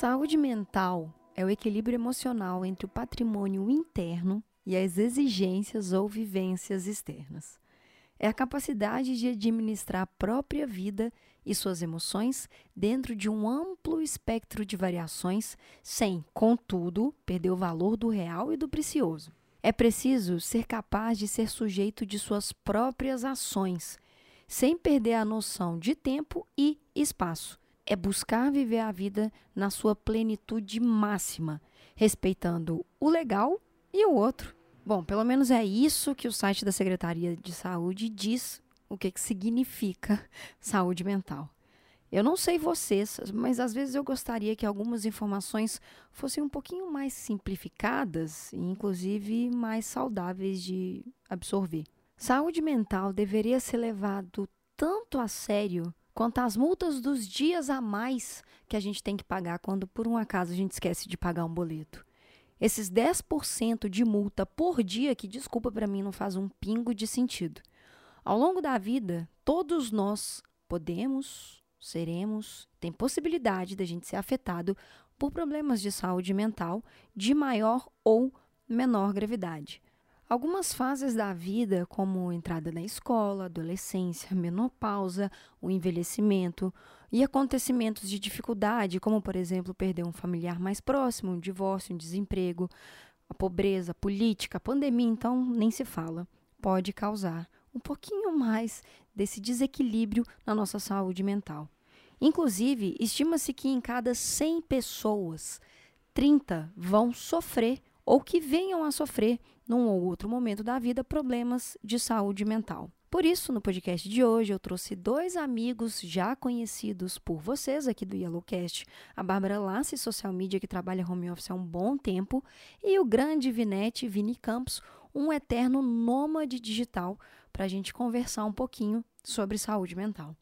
Saúde mental é o equilíbrio emocional entre o patrimônio interno e as exigências ou vivências externas. É a capacidade de administrar a própria vida e suas emoções dentro de um amplo espectro de variações, sem, contudo, perder o valor do real e do precioso. É preciso ser capaz de ser sujeito de suas próprias ações, sem perder a noção de tempo e espaço é buscar viver a vida na sua plenitude máxima, respeitando o legal e o outro. Bom, pelo menos é isso que o site da Secretaria de Saúde diz o que, que significa saúde mental. Eu não sei vocês, mas às vezes eu gostaria que algumas informações fossem um pouquinho mais simplificadas e, inclusive, mais saudáveis de absorver. Saúde mental deveria ser levado tanto a sério quanto às multas dos dias a mais que a gente tem que pagar quando por um acaso a gente esquece de pagar um boleto. Esses 10% de multa por dia, que desculpa para mim não faz um pingo de sentido. Ao longo da vida, todos nós podemos, seremos, tem possibilidade da gente ser afetado por problemas de saúde mental de maior ou menor gravidade. Algumas fases da vida, como entrada na escola, adolescência, menopausa, o envelhecimento e acontecimentos de dificuldade, como por exemplo perder um familiar mais próximo, um divórcio, um desemprego, a pobreza, a política, a pandemia, então nem se fala, pode causar um pouquinho mais desse desequilíbrio na nossa saúde mental. Inclusive, estima-se que em cada 100 pessoas, 30 vão sofrer ou que venham a sofrer num ou outro momento da vida, problemas de saúde mental. Por isso, no podcast de hoje, eu trouxe dois amigos já conhecidos por vocês aqui do Yellowcast, a Bárbara Lasse, social media, que trabalha home office há um bom tempo, e o grande Vinete Vini Campos, um eterno nômade digital, para a gente conversar um pouquinho sobre saúde mental.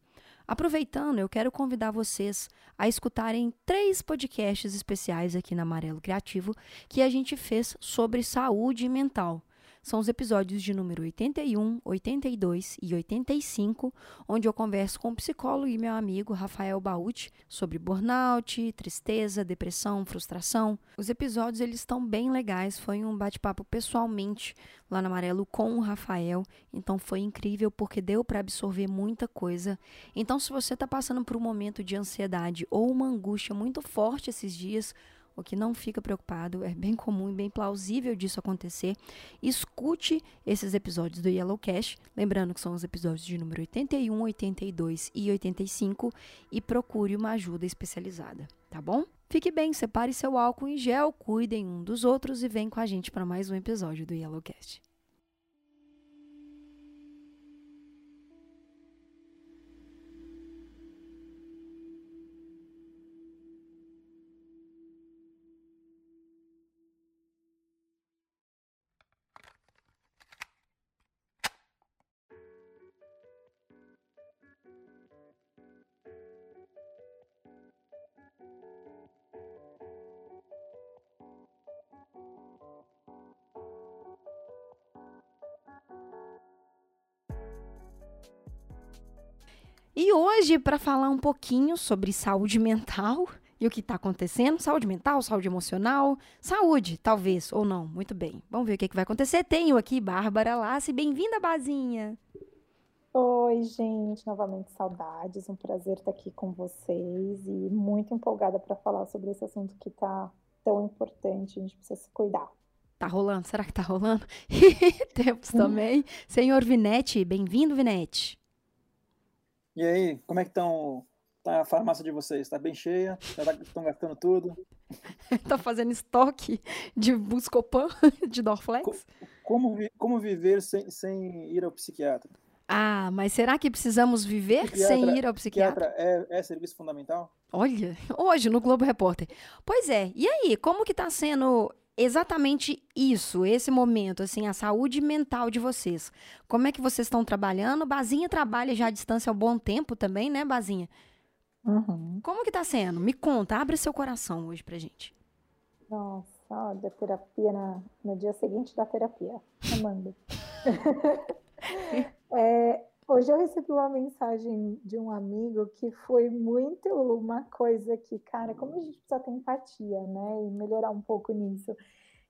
Aproveitando, eu quero convidar vocês a escutarem três podcasts especiais aqui na Amarelo Criativo que a gente fez sobre saúde mental são os episódios de número 81, 82 e 85, onde eu converso com o psicólogo e meu amigo Rafael Baúti sobre burnout, tristeza, depressão, frustração. Os episódios eles estão bem legais, foi um bate-papo pessoalmente lá no Amarelo com o Rafael, então foi incrível porque deu para absorver muita coisa. Então se você está passando por um momento de ansiedade ou uma angústia muito forte esses dias, o que não fica preocupado, é bem comum e bem plausível disso acontecer. Escute esses episódios do Yellow Cash, lembrando que são os episódios de número 81, 82 e 85 e procure uma ajuda especializada, tá bom? Fique bem, separe seu álcool em gel, cuidem um dos outros e vem com a gente para mais um episódio do Yellow E hoje, para falar um pouquinho sobre saúde mental e o que está acontecendo, saúde mental, saúde emocional, saúde, talvez, ou não, muito bem. Vamos ver o que, que vai acontecer. Tenho aqui Bárbara Lassi, bem-vinda, Bazinha. Oi, gente, novamente saudades, um prazer estar aqui com vocês e muito empolgada para falar sobre esse assunto que está tão importante, a gente precisa se cuidar. Tá rolando? Será que tá rolando? Temos também. Senhor Vinete, bem-vindo, Vinete. E aí, como é que estão tá a farmácia de vocês? Está bem cheia? Já estão tá, gastando tudo? Está fazendo estoque de Buscopan, de Dorflex? Como, como viver sem, sem ir ao psiquiatra? Ah, mas será que precisamos viver psiquiatra, sem ir ao psiquiatra? psiquiatra é, é serviço fundamental? Olha, hoje no Globo Repórter. Pois é, e aí, como que está sendo exatamente isso, esse momento, assim, a saúde mental de vocês. Como é que vocês estão trabalhando? Bazinha trabalha já à distância há um bom tempo também, né, Bazinha? Uhum. Como que tá sendo? Me conta, abre seu coração hoje pra gente. Nossa, olha, terapia na, no dia seguinte da terapia. Amanda. é, Hoje eu recebi uma mensagem de um amigo que foi muito uma coisa que, cara, como a gente precisa ter empatia, né? E melhorar um pouco nisso.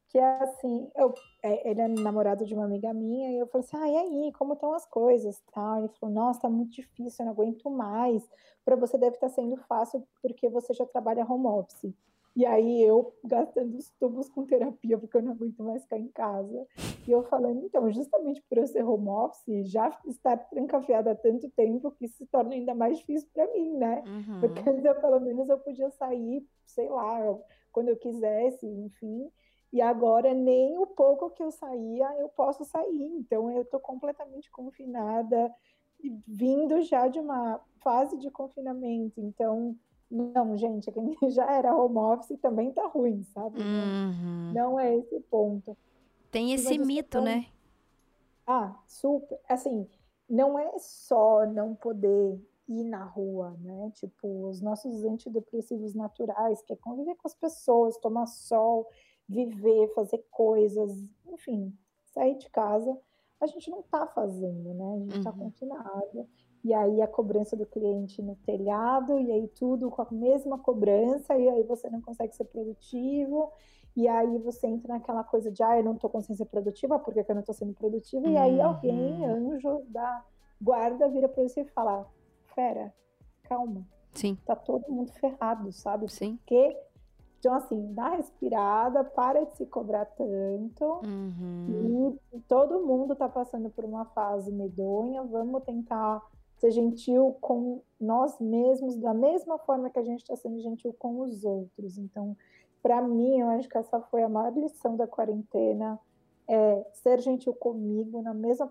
Que é assim, eu, é, ele é namorado de uma amiga minha, e eu falei assim: ah, e aí, como estão as coisas? Tal. Ele falou: nossa, tá muito difícil, eu não aguento mais. Para você deve estar tá sendo fácil porque você já trabalha home office. E aí eu gastando os tubos com terapia, porque eu não aguento mais ficar em casa. E eu falando, então, justamente por eu ser home office, já estar trancafiada há tanto tempo que se torna ainda mais difícil para mim, né? Uhum. Porque antes eu, pelo menos eu podia sair, sei lá, quando eu quisesse, enfim. E agora nem o pouco que eu saía eu posso sair. Então eu estou completamente confinada, vindo já de uma fase de confinamento. Então não, gente, quem já era home office também tá ruim, sabe? Uhum. Não é esse ponto. Tem esse mito, né? Ah, super. Assim, não é só não poder ir na rua, né? Tipo, os nossos antidepressivos naturais, que é conviver com as pessoas, tomar sol, viver, fazer coisas, enfim, sair de casa, a gente não tá fazendo, né? A gente tá uhum. tá confinado e aí a cobrança do cliente no telhado, e aí tudo com a mesma cobrança, e aí você não consegue ser produtivo, e aí você entra naquela coisa de, ah, eu não estou conseguindo ser produtiva, por que, eu não estou sendo produtiva? E aí alguém, uhum. anjo da guarda, vira para você e fala, fera, calma. Sim. Tá todo mundo ferrado, sabe? Sim. Porque então, assim, dá respirada, para de se cobrar tanto. Uhum. E todo mundo tá passando por uma fase medonha. Vamos tentar ser gentil com nós mesmos da mesma forma que a gente está sendo gentil com os outros. Então, para mim, eu acho que essa foi a maior lição da quarentena, é ser gentil comigo na mesma,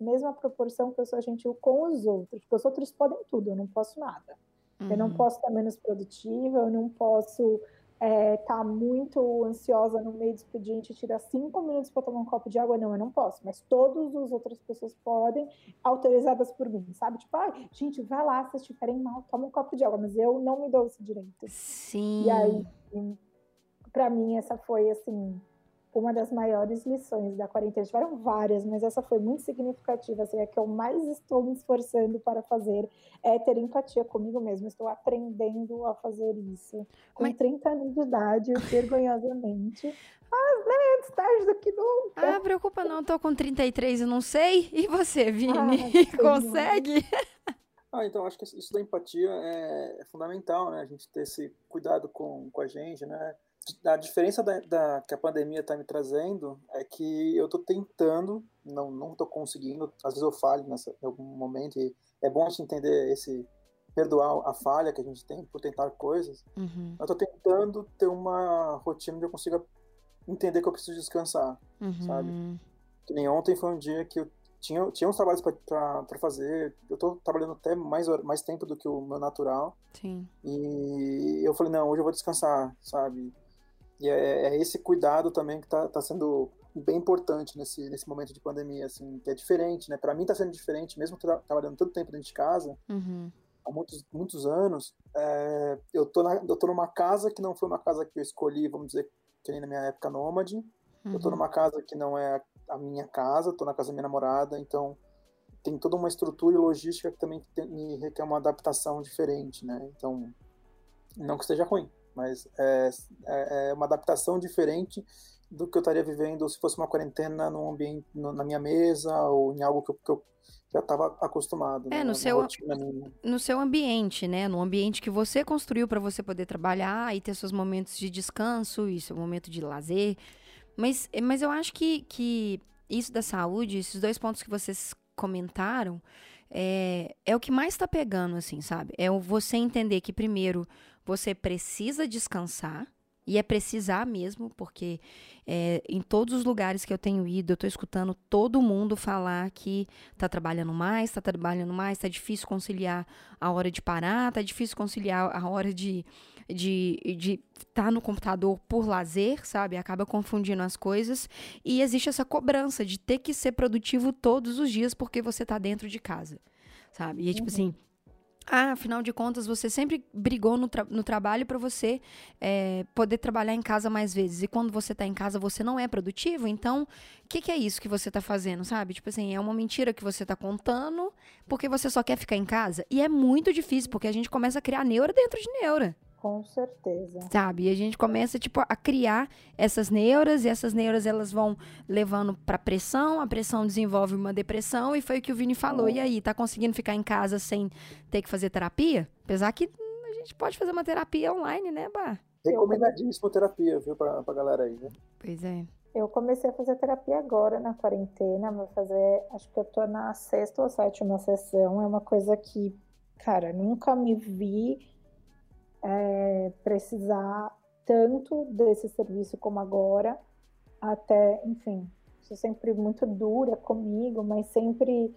mesma proporção que eu sou gentil com os outros, porque os outros podem tudo, eu não posso nada. Uhum. Eu não uhum. posso estar menos produtiva, eu não posso é, tá muito ansiosa no meio do expediente e tirar cinco minutos para tomar um copo de água, não, eu não posso. Mas todas as outras pessoas podem, autorizadas por mim, sabe? Tipo, ah, gente, vai lá, se vocês estiverem mal, toma um copo de água, mas eu não me dou esse direito. Sim. E aí, para mim, essa foi, assim, uma das maiores lições da quarentena. Tiveram várias, mas essa foi muito significativa. Assim, é que eu mais estou me esforçando para fazer é ter empatia comigo mesmo. Estou aprendendo a fazer isso. Com mas... 30 anos de idade, vergonhosamente. Mas, né, antes tarde do que nunca. Ah, preocupa não, estou com 33 e não sei. E você, Vini? Ah, Consegue? Ah, então acho que isso da empatia é, é fundamental, né? A gente ter esse cuidado com, com a gente, né? A diferença da, da que a pandemia está me trazendo é que eu estou tentando, não não estou conseguindo. Às vezes eu falho nessa, em algum momento e é bom a gente entender esse perdoar a falha que a gente tem por tentar coisas. Uhum. Eu estou tentando ter uma rotina onde eu consiga entender que eu preciso descansar, uhum. sabe? Que nem ontem foi um dia que eu tinha, tinha uns trabalhos para fazer. Eu estou trabalhando até mais, mais tempo do que o meu natural. Sim. E eu falei, não, hoje eu vou descansar, sabe? E é, é esse cuidado também que está tá sendo bem importante nesse, nesse momento de pandemia, assim, que é diferente, né? Para mim está sendo diferente, mesmo tra trabalhando tanto tempo dentro de casa, uhum. há muitos, muitos anos, é, eu, tô na, eu tô numa casa que não foi uma casa que eu escolhi, vamos dizer, que nem na minha época nômade, uhum. eu tô uhum. numa casa que não é a minha casa, tô na casa da minha namorada, então tem toda uma estrutura e logística que também tem, me requer uma adaptação diferente, né? Então, não que esteja ruim, mas é, é, é uma adaptação diferente do que eu estaria vivendo se fosse uma quarentena num ambiente, no, na minha mesa ou em algo que eu, que eu já estava acostumado. É, né? no, seu, no seu ambiente, né? No ambiente que você construiu para você poder trabalhar e ter seus momentos de descanso e seu momento de lazer. Mas, mas eu acho que, que isso da saúde, esses dois pontos que vocês comentaram, é, é o que mais está pegando, assim, sabe? É você entender que, primeiro, você precisa descansar. E é precisar mesmo, porque é, em todos os lugares que eu tenho ido, eu estou escutando todo mundo falar que está trabalhando mais, está trabalhando mais, está difícil conciliar a hora de parar, está difícil conciliar a hora de estar de, de tá no computador por lazer, sabe? Acaba confundindo as coisas. E existe essa cobrança de ter que ser produtivo todos os dias porque você está dentro de casa, sabe? E é tipo uhum. assim Ah, afinal de contas, você sempre brigou no, tra no trabalho para você é, poder trabalhar em casa mais vezes. E quando você tá em casa, você não é produtivo. Então, o que, que, é isso que você tá fazendo, sabe? Tipo assim, é uma mentira que você tá contando porque você só quer ficar em casa. E é muito difícil, porque a gente começa a criar neura dentro de neura. Com certeza. Sabe? E a gente começa, tipo, a criar essas neuras, e essas neuras, elas vão levando pra pressão, a pressão desenvolve uma depressão, e foi o que o Vini falou. É. E aí, tá conseguindo ficar em casa sem ter que fazer terapia? Apesar que a gente pode fazer uma terapia online, né, Bah? Recomendadíssima terapia, viu, pra, pra galera aí, né? Pois é. Eu comecei a fazer terapia agora na quarentena, vou fazer, acho que eu tô na sexta ou sétima sessão. É uma coisa que, cara, nunca me vi é, precisar tanto desse serviço como agora, até, enfim, sou sempre muito dura comigo, mas sempre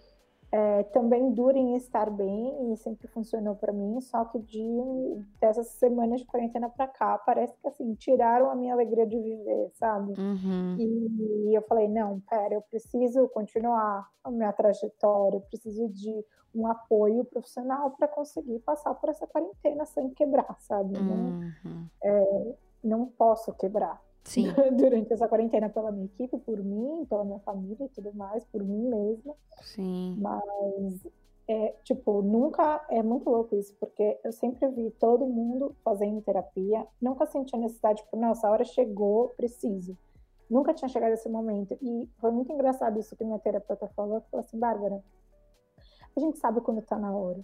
é, também dura em estar bem e sempre funcionou para mim. Só que de dessas semanas de quarentena para cá, parece que assim tiraram a minha alegria de viver, sabe? Uhum. E, e, eu falei não, pera, eu preciso continuar a minha trajetória, eu preciso de um apoio profissional para conseguir passar por essa quarentena sem quebrar, sabe? Uhum. Não, é, não posso quebrar. Sim. durante essa quarentena pela minha equipe, por mim, pela minha família e tudo mais, por mim mesma. Sim. Mas é, tipo, nunca é muito louco isso, porque eu sempre vi todo mundo fazendo terapia, nunca senti a necessidade, tipo, nossa, a hora chegou, preciso. Nunca tinha chegado esse momento. E foi muito engraçado isso que minha terapeuta falou, que falou assim, Bárbara, a gente sabe quando tá na hora.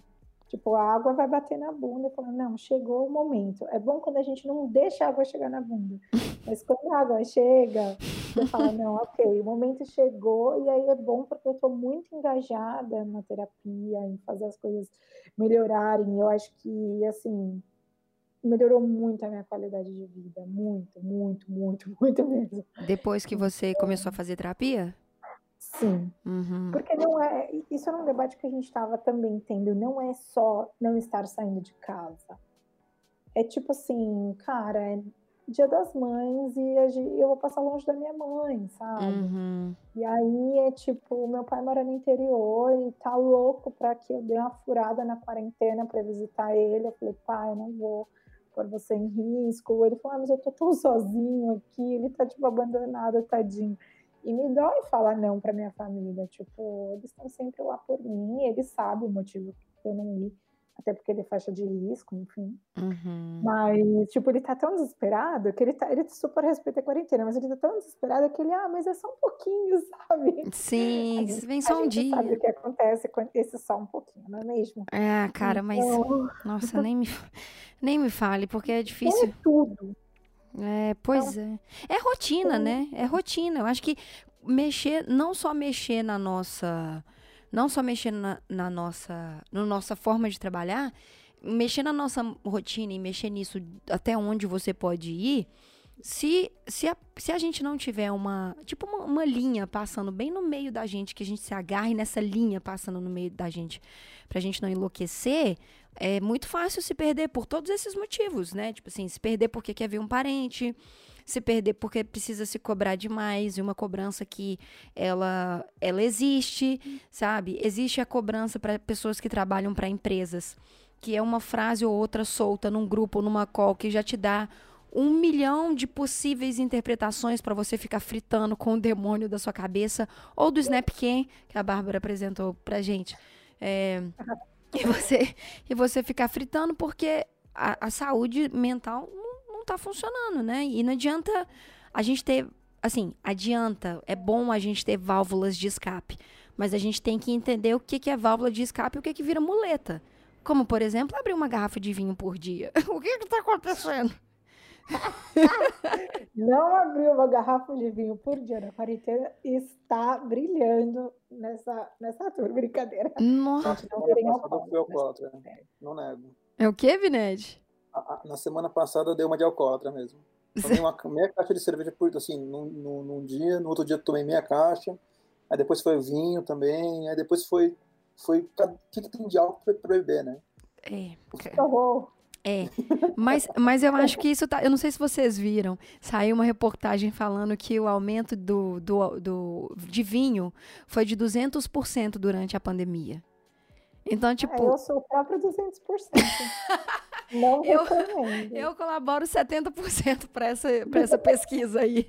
Tipo, a água vai bater na bunda e falando, não, chegou o momento. É bom quando a gente não deixa a água chegar na bunda. Mas quando a água chega, você fala, não, ok, o momento chegou, e aí é bom porque eu estou muito engajada na terapia, em fazer as coisas melhorarem. Eu acho que, assim, melhorou muito a minha qualidade de vida. Muito, muito, muito, muito mesmo. Depois que você começou a fazer terapia? Sim. Uhum. Porque não é. Isso era um debate que a gente estava também tendo. Não é só não estar saindo de casa. É tipo assim, cara, é dia das mães e eu vou passar longe da minha mãe, sabe? Uhum. E aí é tipo, meu pai mora no interior e tá louco pra que eu dê uma furada na quarentena pra visitar ele. Eu falei, pai, eu não vou pôr você em risco. Ele falou, ah, mas eu tô tão sozinho aqui, ele tá tipo abandonado, tadinho. E me dói falar não para minha família. Tipo, eles estão sempre lá por mim, eles sabem o motivo que eu não ir. Até porque ele é faixa de risco, enfim. Uhum. Mas, tipo, ele tá tão desesperado que ele, tá, ele super respeita a quarentena, mas ele tá tão desesperado que ele, ah, mas é só um pouquinho, sabe? Sim, gente, vem só um dia. sabe o que acontece com esse só um pouquinho, não é mesmo? É, cara, mas. Então... Nossa, nem me, nem me fale, porque é difícil. É tudo. É, pois então, é. É rotina, né? É rotina. Eu acho que mexer, não só mexer na nossa. Não só mexer na, na nossa, na nossa forma de trabalhar, mexer na nossa rotina e mexer nisso até onde você pode ir. Se, se, a, se a gente não tiver uma, tipo uma, uma, linha passando bem no meio da gente, que a gente se agarre nessa linha passando no meio da gente, pra gente não enlouquecer, é muito fácil se perder por todos esses motivos, né? Tipo assim, se perder porque quer ver um parente, se perder porque precisa se cobrar demais, e uma cobrança que ela, ela existe, sabe? Existe a cobrança para pessoas que trabalham para empresas, que é uma frase ou outra solta num grupo, numa call, que já te dá um milhão de possíveis interpretações para você ficar fritando com o demônio da sua cabeça, ou do Snapcam, que a Bárbara apresentou pra gente. É, e você, e você ficar fritando porque a, a saúde mental não, não tá funcionando, né? E não adianta a gente ter, assim, adianta, é bom a gente ter válvulas de escape, mas a gente tem que entender o que, que é válvula de escape e o que, que vira muleta. Como, por exemplo, abrir uma garrafa de vinho por dia. o que está acontecendo? Não abriu uma garrafa de vinho por dia na quarentena está brilhando nessa, nessa tour. Brincadeira. Nossa, não virem alcoólatra. Não nego. É o que, Vined? Na semana passada eu dei uma de alcoólatra mesmo. Tomei uma meia caixa de cerveja por assim, num, num, num, dia, no outro dia tomei meia caixa, aí depois foi vinho também, aí depois foi. Foi. O que, que tem de álcool pra beber, né? É. Que horror. É, mas, mas eu acho que isso tá. Eu não sei se vocês viram. Saiu uma reportagem falando que o aumento do, do, do, de vinho foi de 200% durante a pandemia. Então, tipo. É, eu sou o próprio 200%. Não eu, eu colaboro 70% para essa, essa pesquisa aí.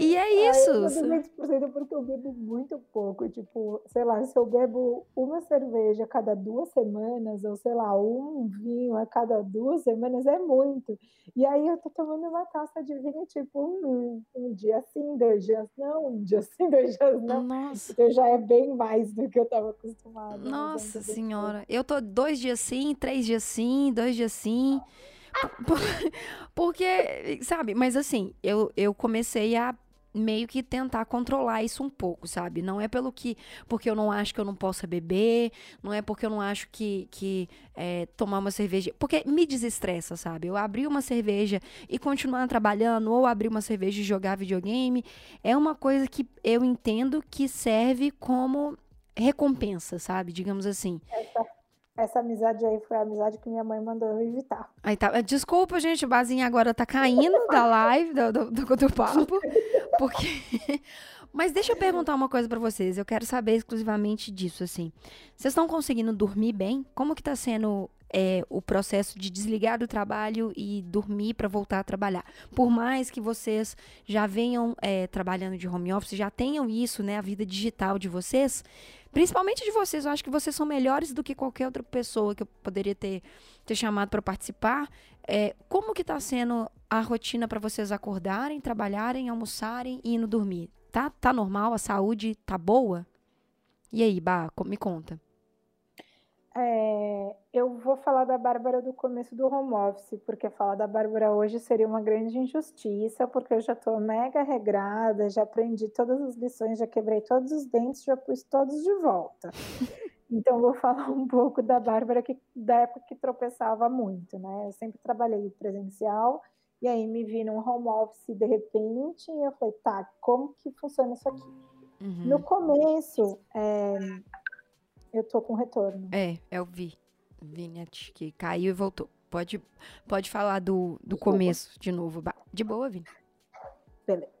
E é isso. Ah, eu 200% porque eu bebo muito pouco. Tipo, sei lá, se eu bebo uma cerveja a cada duas semanas, ou sei lá, um vinho a cada duas semanas, é muito. E aí eu tô tomando uma taça de vinho, tipo, um, um dia sim, dois dias não, um dia sim, dois dias não. Nossa. Então já é bem mais do que eu tava acostumada. Nossa senhora. Eu tô dois dias sim, três dias sim, dois dias sim. Porque, sabe, mas assim, eu, eu comecei a meio que tentar controlar isso um pouco, sabe? Não é pelo que porque eu não acho que eu não possa beber, não é porque eu não acho que, que é, tomar uma cerveja. Porque me desestressa, sabe? Eu abrir uma cerveja e continuar trabalhando, ou abrir uma cerveja e jogar videogame, é uma coisa que eu entendo que serve como recompensa, sabe? Digamos assim. Essa essa amizade aí foi a amizade que minha mãe mandou eu evitar. Aí tá. Desculpa, gente, o Bazinho agora tá caindo da live, do, do, do, do papo. Porque. Mas deixa eu perguntar uma coisa para vocês. Eu quero saber exclusivamente disso, assim. Vocês estão conseguindo dormir bem? Como que tá sendo é, o processo de desligar do trabalho e dormir para voltar a trabalhar. Por mais que vocês já venham é, trabalhando de home office, já tenham isso, né, a vida digital de vocês, principalmente de vocês, eu acho que vocês são melhores do que qualquer outra pessoa que eu poderia ter, ter chamado para participar. É, como que está sendo a rotina para vocês acordarem, trabalharem, almoçarem e indo dormir? Tá, tá normal? A saúde tá boa? E aí, Bah, me conta. É, eu vou falar da Bárbara do começo do home office, porque falar da Bárbara hoje seria uma grande injustiça, porque eu já estou mega regrada, já aprendi todas as lições, já quebrei todos os dentes, já pus todos de volta. Então, vou falar um pouco da Bárbara que, da época que tropeçava muito, né? Eu sempre trabalhei presencial, e aí me vi num home office de repente, e eu falei, tá, como que funciona isso aqui? Uhum. No começo, é, eu tô com retorno. É, eu vi. Vinhete que caiu e voltou. Pode, pode falar do, do começo de novo. De boa, Vini. Beleza.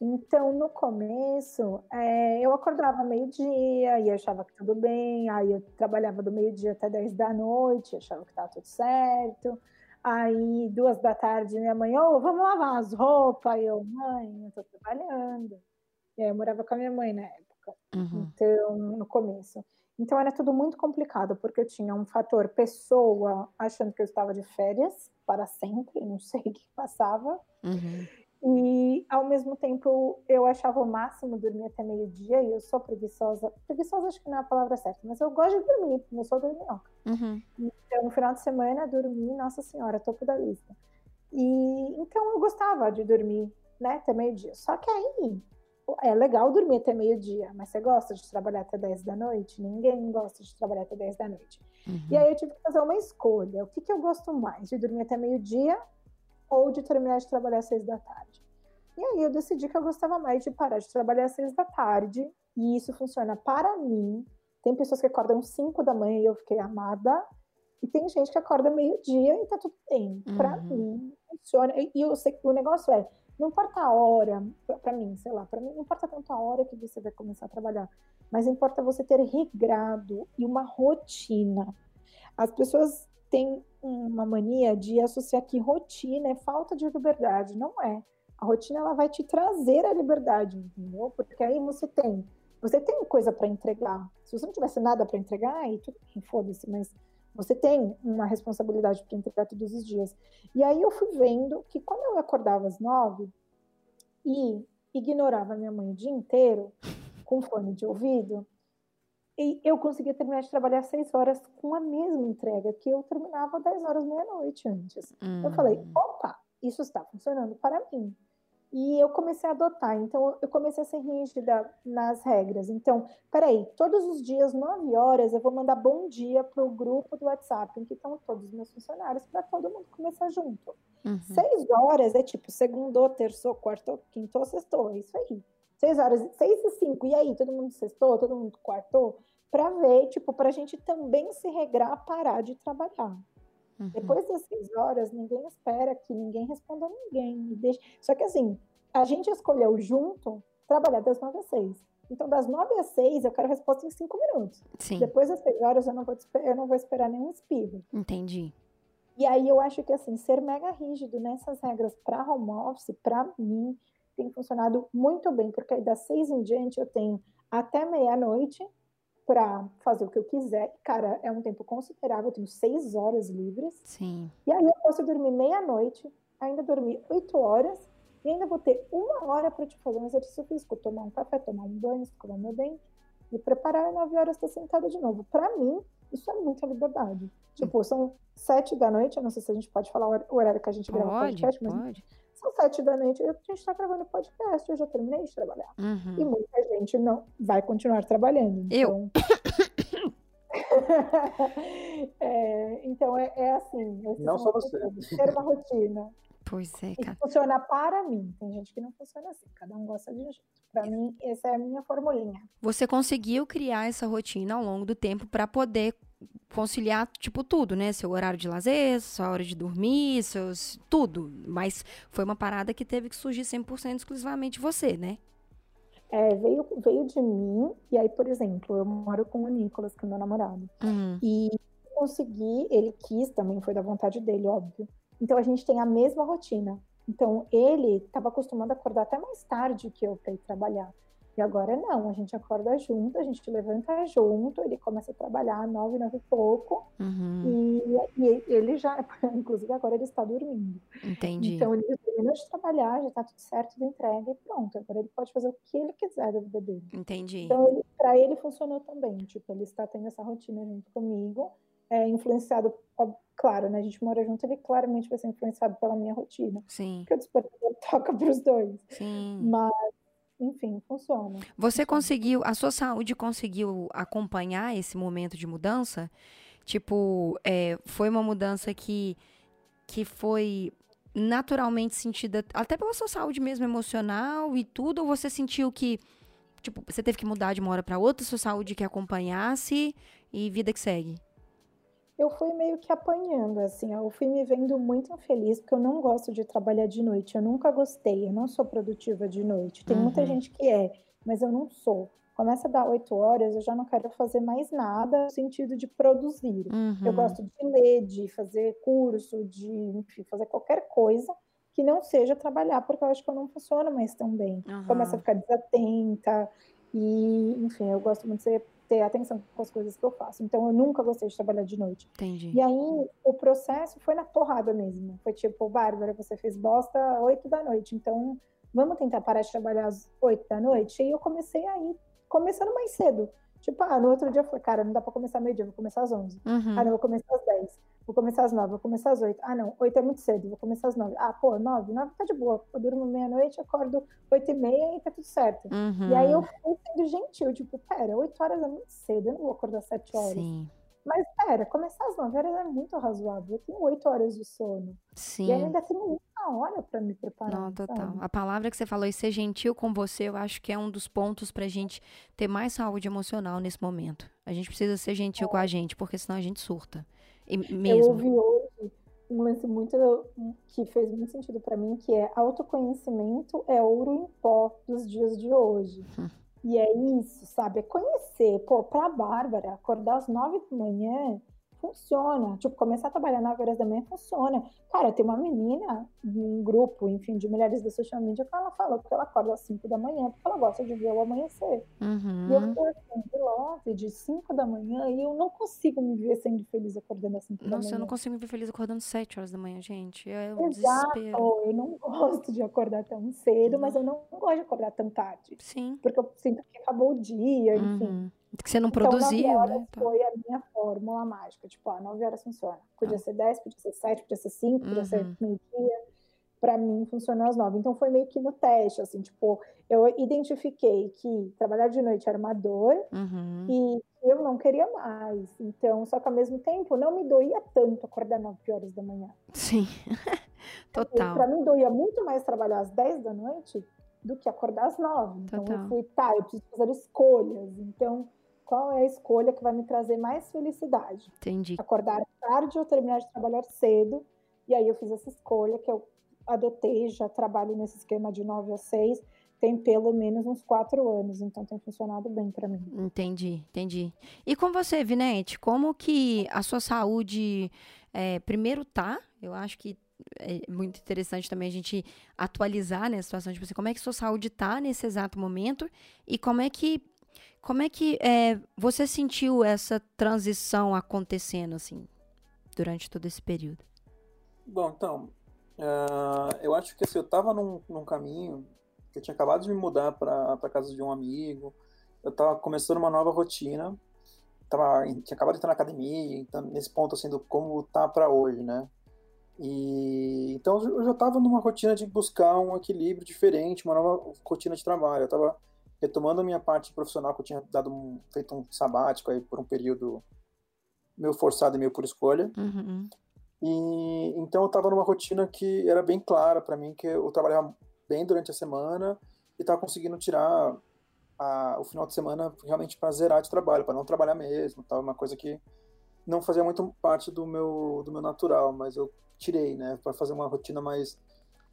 Então, no começo, é, eu acordava meio-dia e achava que tudo bem. Aí eu trabalhava do meio-dia até 10 da noite, achava que estava tudo certo. Aí, duas da tarde, minha mãe, ô, oh, vamos lavar as roupas. E eu, mãe, eu tô trabalhando. E aí eu morava com a minha mãe na época época. Uhum. Então, no começo. Então era tudo muito complicado, porque eu tinha um fator pessoa achando que eu estava de férias para sempre, não sei o que passava. Uhum. E ao mesmo tempo eu achava o máximo dormir até meio-dia e eu sou preguiçosa. Preguiçosa acho que não é a palavra certa, mas eu gosto de dormir, eu sou dorminhoca. Uhum. Então no final de semana dormir, nossa senhora, topo da lista. E então eu gostava de dormir, né, até meio-dia. Só que aí é legal dormir até meio-dia, mas você gosta de trabalhar até 10 da noite? Ninguém gosta de trabalhar até 10 da noite. Uhum. E aí eu tive que fazer uma escolha. O que, que eu gosto mais? De dormir até meio-dia ou de terminar de trabalhar às 6 da tarde? E aí eu decidi que eu gostava mais de parar de trabalhar às 6 da tarde. E isso funciona para mim. Tem pessoas que acordam 5 da manhã e eu fiquei amada. E tem gente que acorda meio-dia e tá tudo bem. Uhum. Para mim, funciona. E eu sei que o negócio é não importa a hora, para mim, sei lá, para mim não importa tanto a hora que você vai começar a trabalhar, mas importa você ter regrado e uma rotina. As pessoas têm uma mania de associar que rotina é falta de liberdade, não é. A rotina ela vai te trazer a liberdade, entendeu? Porque aí você tem, você tem coisa para entregar. Se você não tivesse nada para entregar, aí tudo bem, foda-se, mas você tem uma responsabilidade para entregar todos os dias. E aí eu fui vendo que quando eu acordava às nove e ignorava minha mãe o dia inteiro com fone de ouvido, e eu conseguia terminar de trabalhar seis horas com a mesma entrega que eu terminava dez horas meia-noite antes. Hum. Eu falei, hum. opa, isso está funcionando para mim. E eu comecei a adotar, então eu comecei a ser rígida nas regras. Então, peraí, todos os dias, 9 horas, eu vou mandar bom dia para o grupo do WhatsApp, em que estão todos os meus funcionários, para todo mundo começar junto. Uhum. Seis horas é tipo segundo, terço, quarto, quinto, sexto, é isso aí. Seis horas, seis e cinco, e aí, todo mundo sextou, todo mundo quartou, para ver, tipo, para a gente também se regrar, parar de trabalhar. Uhum. Depois das seis horas, ninguém espera que ninguém responda a ninguém. Deixa... Só que assim, a gente escolheu junto trabalhar das nove às seis. Então, das 9 às 6, eu quero resposta em 5 minutos. Sim. Depois das 6 horas, eu não, vou, eu não vou esperar nenhum espirro. Entendi. E aí, eu acho que, assim, ser mega rígido nessas regras para home office, para mim, tem funcionado muito bem, porque aí das 6 em diante eu tenho até meia-noite para fazer o que eu quiser. Cara, é um tempo considerável, eu tenho 6 horas livres. Sim. E aí, eu posso dormir meia-noite, ainda dormir 8 horas e ainda vou ter uma hora para te fazer um exercício físico, tomar um café, tomar um banho, escovar meu dente, me preparar e nove horas estar sentada de novo. Para mim, isso é muita liberdade. Tipo, são sete da noite, eu não sei se a gente pode falar o horário que a gente grava o podcast, mas pode. São sete da noite, a gente está gravando podcast, eu já terminei de trabalhar. Uhum. E muita gente não vai continuar trabalhando. Eu. Então... é, então é, é assim. Não só você. Ter uma rotina. Pois é, E cara. funciona para mim. Tem gente que não funciona assim. Cada um gosta de um jeito. Para mim, essa é a minha formulinha. Você conseguiu criar essa rotina ao longo do tempo para poder conciliar, tipo, tudo, né? Seu horário de lazer, sua hora de dormir, seus. tudo. Mas foi uma parada que teve que surgir 100% exclusivamente você, né? É, veio, veio de mim. E aí, por exemplo, eu moro com o Nicolas, que é meu namorado. Uhum. E consegui, ele quis também, foi da vontade dele, óbvio. Então a gente tem a mesma rotina. Então ele estava acostumado a acordar até mais tarde que eu para ir trabalhar. E agora não, a gente acorda junto, a gente levanta junto, ele começa a trabalhar nove, nove e pouco, Uhum. e, e ele já, inclusive agora ele está dormindo. Entendi. Então ele terminou de trabalhar, já está tudo certo, da entrega e pronto. Agora ele pode fazer o que ele quiser da vida dele. Entendi. Então, para ele funcionou também. Tipo, ele está tendo essa rotina junto comigo, é influenciado, claro, né? A gente mora junto, ele claramente vai ser influenciado pela minha rotina. Sim, Porque o despertador toca para os dois. sim. Mas, enfim, funciona. Você conseguiu, a sua saúde conseguiu acompanhar esse momento de mudança? Tipo, é, foi uma mudança que, que foi naturalmente sentida, até pela sua saúde mesmo emocional e tudo, ou você sentiu que, tipo, você teve que mudar de uma hora para outra, sua saúde que acompanhasse e vida que segue? Eu fui meio que apanhando, assim, eu fui me vendo muito infeliz, porque eu não gosto de trabalhar de noite, eu nunca gostei, eu não sou produtiva de noite. Tem muita Uhum. gente que é, mas eu não sou. Começa a dar oito horas, eu já não quero fazer mais nada no sentido de produzir. Eu Uhum. gosto de ler, de fazer curso, de enfim, fazer qualquer coisa que não seja trabalhar, porque eu acho que eu não funciono mais tão bem. Começo a Aham. ficar desatenta e, enfim, eu gosto muito de ser- ter atenção com as coisas que eu faço. Então, eu nunca gostei de trabalhar de noite. Entendi. E aí, o processo foi na porrada mesmo. Foi tipo, Bárbara, você fez bosta às 8 da noite, então vamos tentar parar de trabalhar às 8 da noite? E eu comecei aí, começando mais cedo. Tipo, ah, no outro dia eu falei, cara, não dá pra começar meio-dia, vou começar às 11. Uhum. Ah, não, vou começar às 10. Vou começar às 9, vou começar às 8. Ah, não, 8 é muito cedo, vou começar às 9. Ah, pô, 9, 9 tá de boa. Eu durmo meia-noite, acordo 8 e meia e tá tudo certo. Uhum. E aí eu fui sendo gentil, tipo, pera, 8 horas é muito cedo, eu não vou acordar às 7 horas. Sim, Mas pera, começar às 9 horas é muito razoável. Eu tenho 8 horas de sono. sim. E ainda tenho uma hora pra me preparar. Não, total. sabe? A palavra que você falou, e ser gentil com você, eu acho que é um dos pontos pra gente ter mais saúde emocional nesse momento. A gente precisa ser gentil com a gente, porque senão a gente surta. E Eu mesmo. ouvi hoje um lance muito que fez muito sentido pra mim, que é autoconhecimento é ouro em pó dos dias de hoje. Hum. E é isso, sabe? É conhecer. Pô, pra Bárbara, acordar às 9 da manhã funciona. Tipo, começar a trabalhar 9 horas da manhã funciona. Cara, tem uma menina num grupo, enfim, de mulheres da social media que ela falou que ela acorda às 5 da manhã porque ela gosta de ver o amanhecer. Uhum. E eu tô assim, de love, de 5 da manhã, e eu não consigo me ver sendo feliz acordando às 5 da Nossa, manhã. eu não consigo me ver feliz acordando 7 horas da manhã, gente. É um desespero. eu não gosto de acordar tão cedo, Uhum. mas eu não gosto de acordar tão tarde. Sim. Porque eu sinto que acabou o dia, enfim. Uhum. Que você não Então, 9 produziu, horas né? Tá. foi a minha fórmula mágica. Tipo, ah, 9 horas funciona. Podia ser 10, podia ser 7, podia ser 5, podia ser Uhum. meio-dia. Pra mim, funcionou às 9. Então, foi meio que no teste, assim, tipo, eu identifiquei que trabalhar de noite era uma dor Uhum. e eu não queria mais. Então, só que ao mesmo tempo, não me doía tanto acordar 9 horas da manhã. Sim. Total. Para mim, doía muito mais trabalhar às 10 da noite do que acordar às 9. Então, Total. eu fui, tá, eu preciso fazer escolhas. Então, qual é a escolha que vai me trazer mais felicidade? Entendi. Acordar tarde ou terminar de trabalhar cedo? E aí, eu fiz essa escolha que eu adotei, já trabalho nesse esquema de 9 às 6. tem pelo menos uns quatro anos, então tem funcionado bem para mim. Entendi, entendi. E com você, Vinete, como que a sua saúde é, primeiro tá? Eu acho que é muito interessante também a gente atualizar né, a situação de tipo assim, como é que sua saúde tá nesse exato momento e como é que como é que é, você sentiu essa transição acontecendo assim durante todo esse período? Bom, então, uh, eu acho que assim, eu estava num, num caminho eu tinha acabado de me mudar para casa de um amigo, eu estava começando uma nova rotina, tava, tinha acabado de entrar na academia, então, nesse ponto assim do como tá para hoje, né? E então eu já estava numa rotina de buscar um equilíbrio diferente, uma nova rotina de trabalho. Eu estava retomando a minha parte profissional que eu tinha dado um, feito um sabático aí por um período meio forçado e meio por escolha. Uhum. E então eu estava numa rotina que era bem clara para mim que eu trabalhava bem durante a semana e estava conseguindo tirar a, o final de semana realmente para zerar de trabalho, para não trabalhar mesmo, tal, uma coisa que não fazia muito parte do meu do meu natural, mas eu tirei, né, para fazer uma rotina mais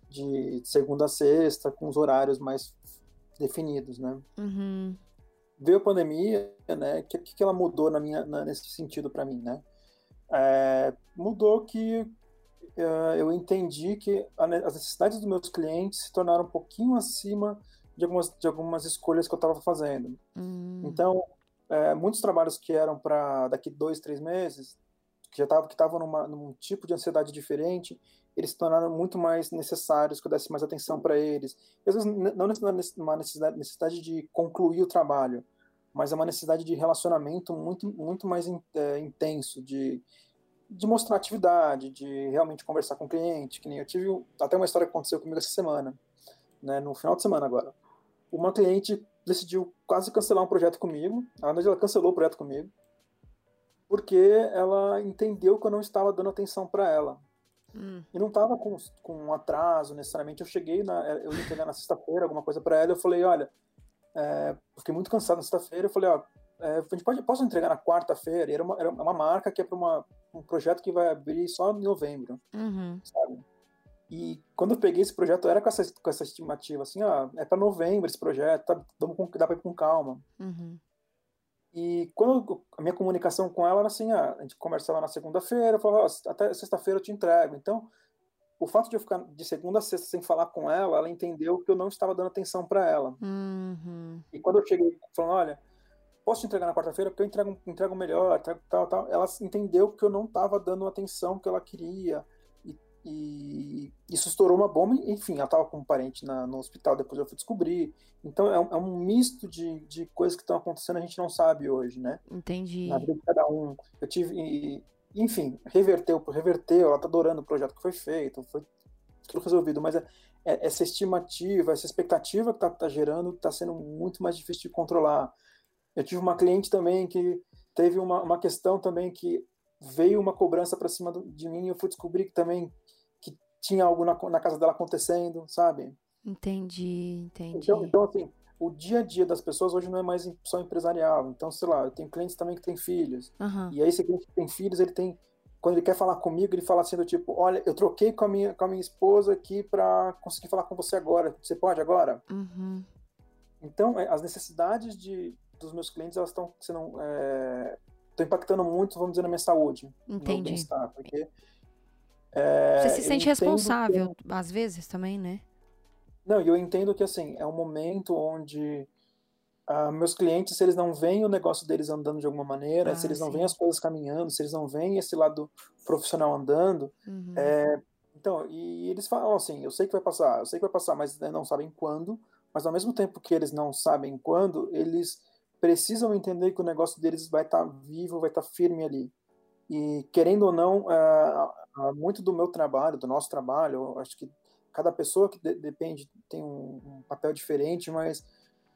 de segunda a sexta, com os horários mais definidos, né? Uhum. Veio a pandemia, né? O que, que ela mudou na minha, na, nesse sentido para mim, né? É, mudou que uh, eu entendi que a, as necessidades dos meus clientes se tornaram um pouquinho acima de algumas, de algumas escolhas que eu estava fazendo. Uhum. Então, é, muitos trabalhos que eram para daqui dois, três meses, que já estavam que estavam num tipo de ansiedade diferente, eles se tornaram muito mais necessários que eu desse mais atenção para eles. E, às vezes não uma necessidade, necessidade de concluir o trabalho, mas é uma necessidade de relacionamento muito muito mais é, intenso, de de mostrar atividade, de realmente conversar com o cliente, que nem eu tive até uma história que aconteceu comigo essa semana, né, no final de semana agora. Uma cliente decidiu quase cancelar um projeto comigo, na ela cancelou o projeto comigo, porque ela entendeu que eu não estava dando atenção para ela. Hum. E não estava com, com um atraso necessariamente. Eu cheguei, na, eu ia entregar na sexta-feira alguma coisa para ela. Eu falei: olha, é, fiquei muito cansado na sexta-feira. Eu falei: ó, é, a gente pode, posso entregar na quarta-feira? Era uma, era uma marca que é para um projeto que vai abrir só em novembro, uhum. sabe? E quando eu peguei esse projeto, era com essa, com essa estimativa, assim, ó, é para novembro esse projeto, tá, dá para ir com calma. Uhum. E quando a minha comunicação com ela era assim, ah, a gente conversava na segunda-feira, falava, oh, até sexta-feira eu te entrego. Então, o fato de eu ficar de segunda a sexta sem falar com ela, ela entendeu que eu não estava dando atenção para ela. Uhum. E quando eu cheguei falando, olha, posso te entregar na quarta-feira porque eu entrego, entrego melhor, tal, tal, ela entendeu que eu não estava dando a atenção que ela queria. E isso estourou uma bomba, enfim, ela estava com um parente na, no hospital, depois eu fui descobrir. Então é um, é um misto de, de coisas que estão acontecendo a gente não sabe hoje, né? Entendi. Na vida de cada um. Eu tive. E, enfim, reverteu, reverteu, ela está adorando o projeto que foi feito, foi tudo resolvido, mas é, é, essa estimativa, essa expectativa que está tá gerando está sendo muito mais difícil de controlar. Eu tive uma cliente também que teve uma, uma questão também que veio uma cobrança para cima de mim e eu fui descobrir que também tinha algo na, na casa dela acontecendo, sabe? Entendi, entendi. Então, então, assim, o dia a dia das pessoas hoje não é mais só empresarial. Então, sei lá, eu tenho clientes também que têm filhos. Uhum. E aí, esse cliente que tem filhos, ele tem. Quando ele quer falar comigo, ele fala assim do tipo, olha, eu troquei com a minha, com a minha esposa aqui para conseguir falar com você agora. Você pode agora? Uhum. Então, é, as necessidades de, dos meus clientes, elas estão sendo é, estão impactando muito, vamos dizer, na minha saúde. Entendi. Porque, é, Você se sente responsável, que... às vezes, também, né? Não, eu entendo que, assim, é um momento onde uh, meus clientes, se eles não veem o negócio deles andando de alguma maneira, ah, se eles não veem as coisas caminhando, se eles não veem esse lado profissional andando, uhum. é, então, e eles falam assim, eu sei que vai passar, eu sei que vai passar, mas né, não sabem quando, mas ao mesmo tempo que eles não sabem quando, eles precisam entender que o negócio deles vai estar tá vivo, vai estar tá firme ali. E querendo ou não, uh, muito do meu trabalho, do nosso trabalho, acho que cada pessoa que de depende tem um, papel diferente, mas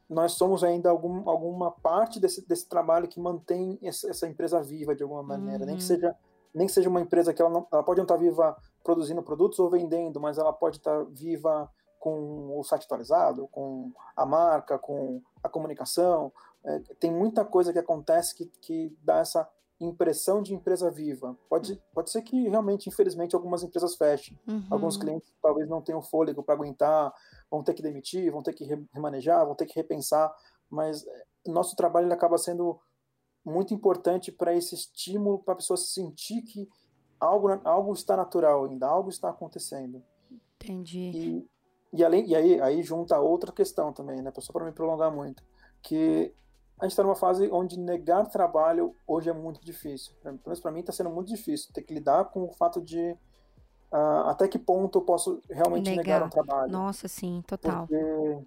nós somos ainda algum, alguma parte desse, desse trabalho que mantém essa, essa empresa viva de alguma maneira, uhum. nem que uhum. seja nem que seja uma empresa que ela não, ela pode não estar tá viva produzindo produtos ou vendendo, mas ela pode estar viva com o site atualizado, com a marca, com a comunicação, é, tem muita coisa que acontece que, que dá essa impressão de empresa viva. Pode, pode ser que realmente, infelizmente, algumas empresas fechem. Uhum. Alguns clientes talvez não tenham fôlego para aguentar, vão ter que demitir, vão ter que remanejar, vão ter que repensar, mas eh, nosso trabalho acaba sendo muito importante para esse estímulo para a pessoa sentir que algo, algo está natural ainda, algo está acontecendo. Entendi. E, e, além, e aí, aí junta outra questão também, né, só para me prolongar muito, que a gente está numa fase onde negar trabalho hoje é muito difícil. Pelo menos para mim está sendo muito difícil ter que lidar com o fato de uh, até que ponto eu posso realmente negar, negar um trabalho. Nossa, sim, total. Porque,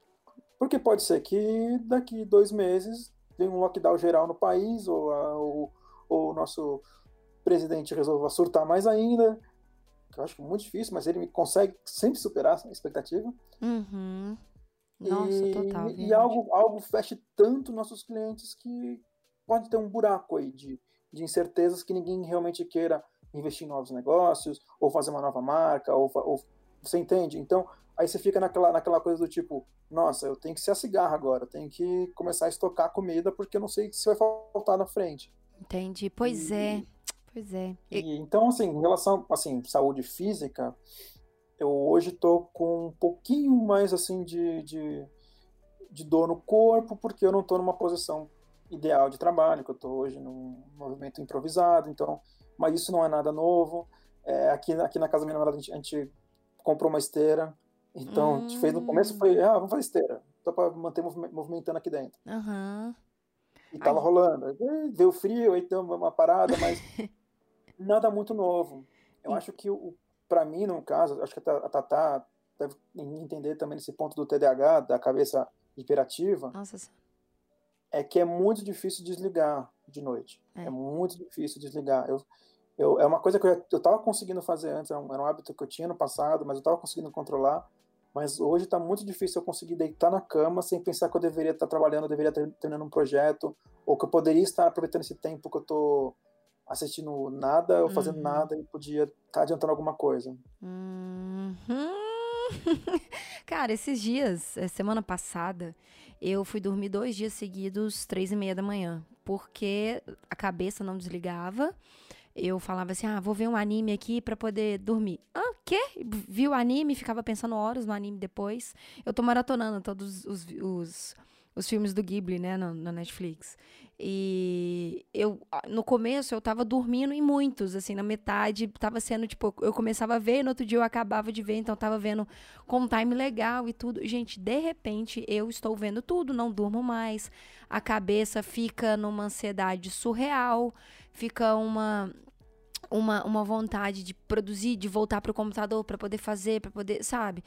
porque pode ser que daqui dois meses venha um lockdown geral no país ou, ou, ou o nosso presidente resolva surtar mais ainda. Que eu acho muito difícil, mas ele consegue sempre superar a expectativa. Uhum. Nossa, e, total. E algo, algo feche tanto nossos clientes que pode ter um buraco aí de, de incertezas que ninguém realmente queira investir em novos negócios, ou fazer uma nova marca, ou, ou você entende? Então, aí você fica naquela, naquela coisa do tipo, nossa, eu tenho que ser a cigarra agora, eu tenho que começar a estocar comida porque eu não sei se vai faltar na frente. Entendi. Pois é. e, é. Pois é. E, então, assim, em relação assim, saúde física, eu hoje tô com um pouquinho mais assim de, de, de dor no corpo, porque eu não tô numa posição ideal de trabalho, que eu tô hoje num movimento improvisado, então, mas isso não é nada novo. É, aqui, aqui na casa da minha namorada a gente, a gente comprou uma esteira, então hum. a gente fez no começo foi, ah, vamos fazer esteira, só para manter movimentando aqui dentro. Uhum. E tava Ai. rolando. Deu frio, aí deu uma parada, mas nada muito novo. Eu acho que o para mim, no caso, acho que a Tatá deve entender também esse ponto do TDAH, da cabeça hiperativa. Nossa. É que é muito difícil desligar de noite. É, é muito difícil desligar. Eu, eu, é uma coisa que eu, eu tava conseguindo fazer antes, era um, era um hábito que eu tinha no passado, mas eu tava conseguindo controlar. Mas hoje está muito difícil eu conseguir deitar na cama sem pensar que eu deveria estar trabalhando, eu deveria estar terminando um projeto, ou que eu poderia estar aproveitando esse tempo que eu estou assistindo nada ou fazendo uhum. nada e podia estar tá adiantando alguma coisa. Uhum. Cara, esses dias, é, semana passada, eu fui dormir dois dias seguidos, três e meia da manhã, porque a cabeça não desligava. Eu falava assim, ah, vou ver um anime aqui para poder dormir. Ah, quê? Vi o anime, ficava pensando horas no anime depois. Eu tô maratonando todos os, os, os filmes do Ghibli, né, no Netflix. E eu, no começo, eu tava dormindo em muitos, assim, na metade, tava sendo, tipo, eu começava a ver, no outro dia eu acabava de ver, então tava vendo com time legal e tudo. Gente, de repente, eu estou vendo tudo, não durmo mais, a cabeça fica numa ansiedade surreal, fica uma uma, uma vontade de produzir, de voltar para o computador para poder fazer, para poder, sabe?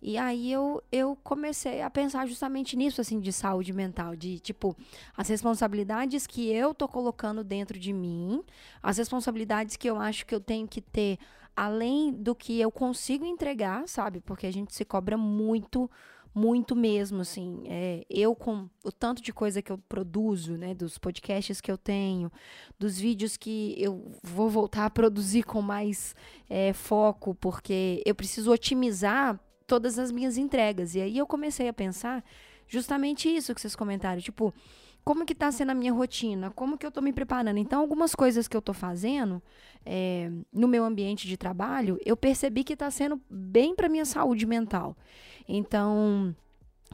E aí eu, eu comecei a pensar justamente nisso, assim, de saúde mental, de, tipo, as responsabilidades que eu tô colocando dentro de mim, as responsabilidades que eu acho que eu tenho que ter além do que eu consigo entregar, sabe? Porque a gente se cobra muito muito mesmo, assim. É, eu, com o tanto de coisa que eu produzo, né, dos podcasts que eu tenho, dos vídeos que eu vou voltar a produzir com mais é, foco, porque eu preciso otimizar todas as minhas entregas. E aí eu comecei a pensar justamente isso que vocês comentaram, tipo, como que tá sendo a minha rotina, como que eu tô me preparando. Então, algumas coisas que eu tô fazendo é, no meu ambiente de trabalho, eu percebi que tá sendo bem para minha saúde mental. Então,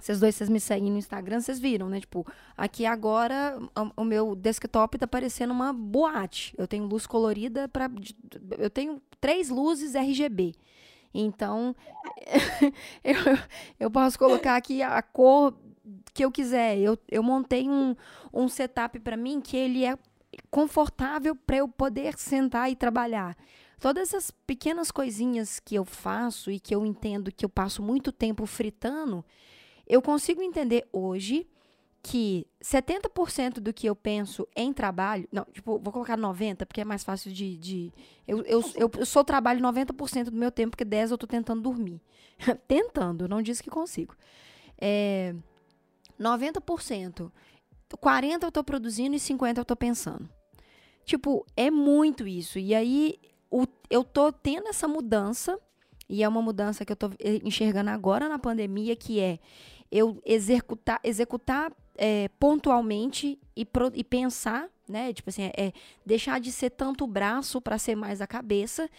vocês dois, vocês me seguem no Instagram, vocês viram, né? Tipo, aqui agora o, o meu desktop tá parecendo uma boate. Eu tenho luz colorida para eu tenho três luzes RGB. Então, eu, eu posso colocar aqui a cor que eu quiser. Eu, eu montei um, um setup para mim que ele é confortável para eu poder sentar e trabalhar. Todas essas pequenas coisinhas que eu faço e que eu entendo que eu passo muito tempo fritando, eu consigo entender hoje que 70% do que eu penso em trabalho. Não, tipo, vou colocar 90%, porque é mais fácil de. de eu, eu, eu, eu sou trabalho 90% do meu tempo, porque 10% eu tô tentando dormir. tentando, não disse que consigo. É, 90%. 40% eu tô produzindo e 50% eu tô pensando. Tipo, é muito isso. E aí o, eu tô tendo essa mudança, e é uma mudança que eu tô eh, enxergando agora na pandemia, que é eu executar, executar é, pontualmente e, pro, e pensar né? Tipo assim, é, é deixar de ser tanto o braço para ser mais a cabeça.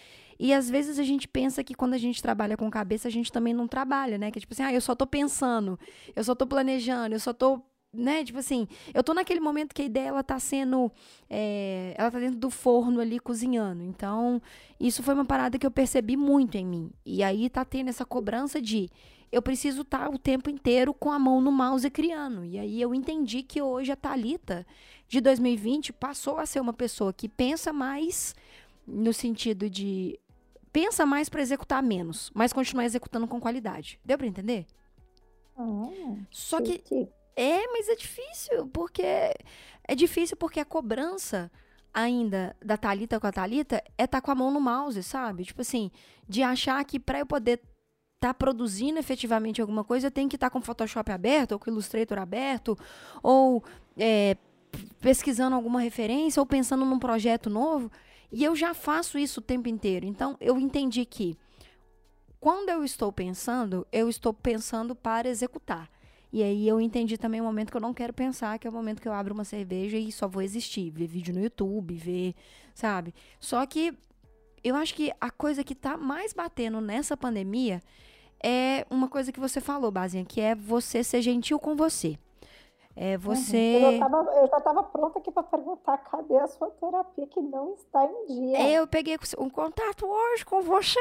E às vezes a gente pensa que quando a gente trabalha com cabeça, a gente também não trabalha, né? Que é tipo assim, ah, eu só tô pensando, eu só tô planejando, eu só tô né? Tipo assim, eu tô naquele momento que a ideia ela tá sendo. É, ela tá dentro do forno ali cozinhando. Então, isso foi uma parada que eu percebi muito em mim. E aí tá tendo essa cobrança de eu preciso estar tá o tempo inteiro com a mão no mouse criando. E aí eu entendi que hoje a Talita de 2020 passou a ser uma pessoa que pensa mais no sentido de pensa mais para executar menos, mas continuar executando com qualidade. Deu para entender? Ah, Só que é, mas é difícil, porque é difícil porque a cobrança ainda da Talita com a Talita é estar tá com a mão no mouse, sabe? Tipo assim, de achar que para eu poder tá produzindo efetivamente alguma coisa, eu tenho que estar tá com o Photoshop aberto, ou com o Illustrator aberto, ou é, pesquisando alguma referência, ou pensando num projeto novo. E eu já faço isso o tempo inteiro. Então, eu entendi que quando eu estou pensando, eu estou pensando para executar. E aí eu entendi também o momento que eu não quero pensar, que é o momento que eu abro uma cerveja e só vou existir, ver vídeo no YouTube, ver, sabe? Só que eu acho que a coisa que tá mais batendo nessa pandemia é uma coisa que você falou, Basinha, que é você ser gentil com você. É você. Uhum. Eu, tava, eu, já estava pronta aqui para perguntar cadê a sua terapia que não está em dia. Eu peguei um contato hoje com você.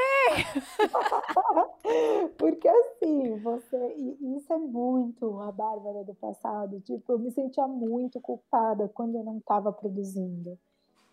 Porque assim, você. E isso é muito a Bárbara do passado. Tipo, eu me sentia muito culpada quando eu não estava produzindo.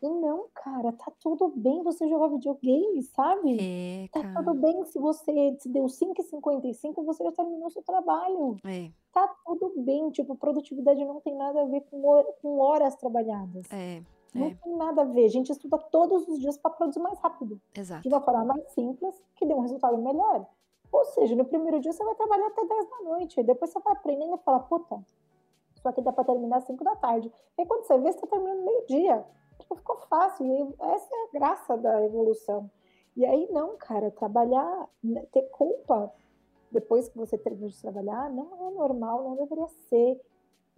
E não, cara, tá tudo bem você jogar videogame, sabe? É, tá tudo bem se você se deu 5,55 você já terminou seu trabalho. É. Tá tudo bem, tipo, produtividade não tem nada a ver com, com horas trabalhadas. É. Não é. tem nada a ver. A gente estuda todos os dias para produzir mais rápido. Exato. De uma forma mais simples, que dê um resultado melhor. Ou seja, no primeiro dia você vai trabalhar até 10 da noite. Depois você vai aprendendo e fala, puta, isso aqui dá para terminar às 5 da tarde. E quando você vê, você tá terminando meio-dia tipo, ficou fácil. E essa é a graça da evolução. E aí, não, cara, trabalhar, né, ter culpa depois que você termina de trabalhar, não é normal, não deveria ser.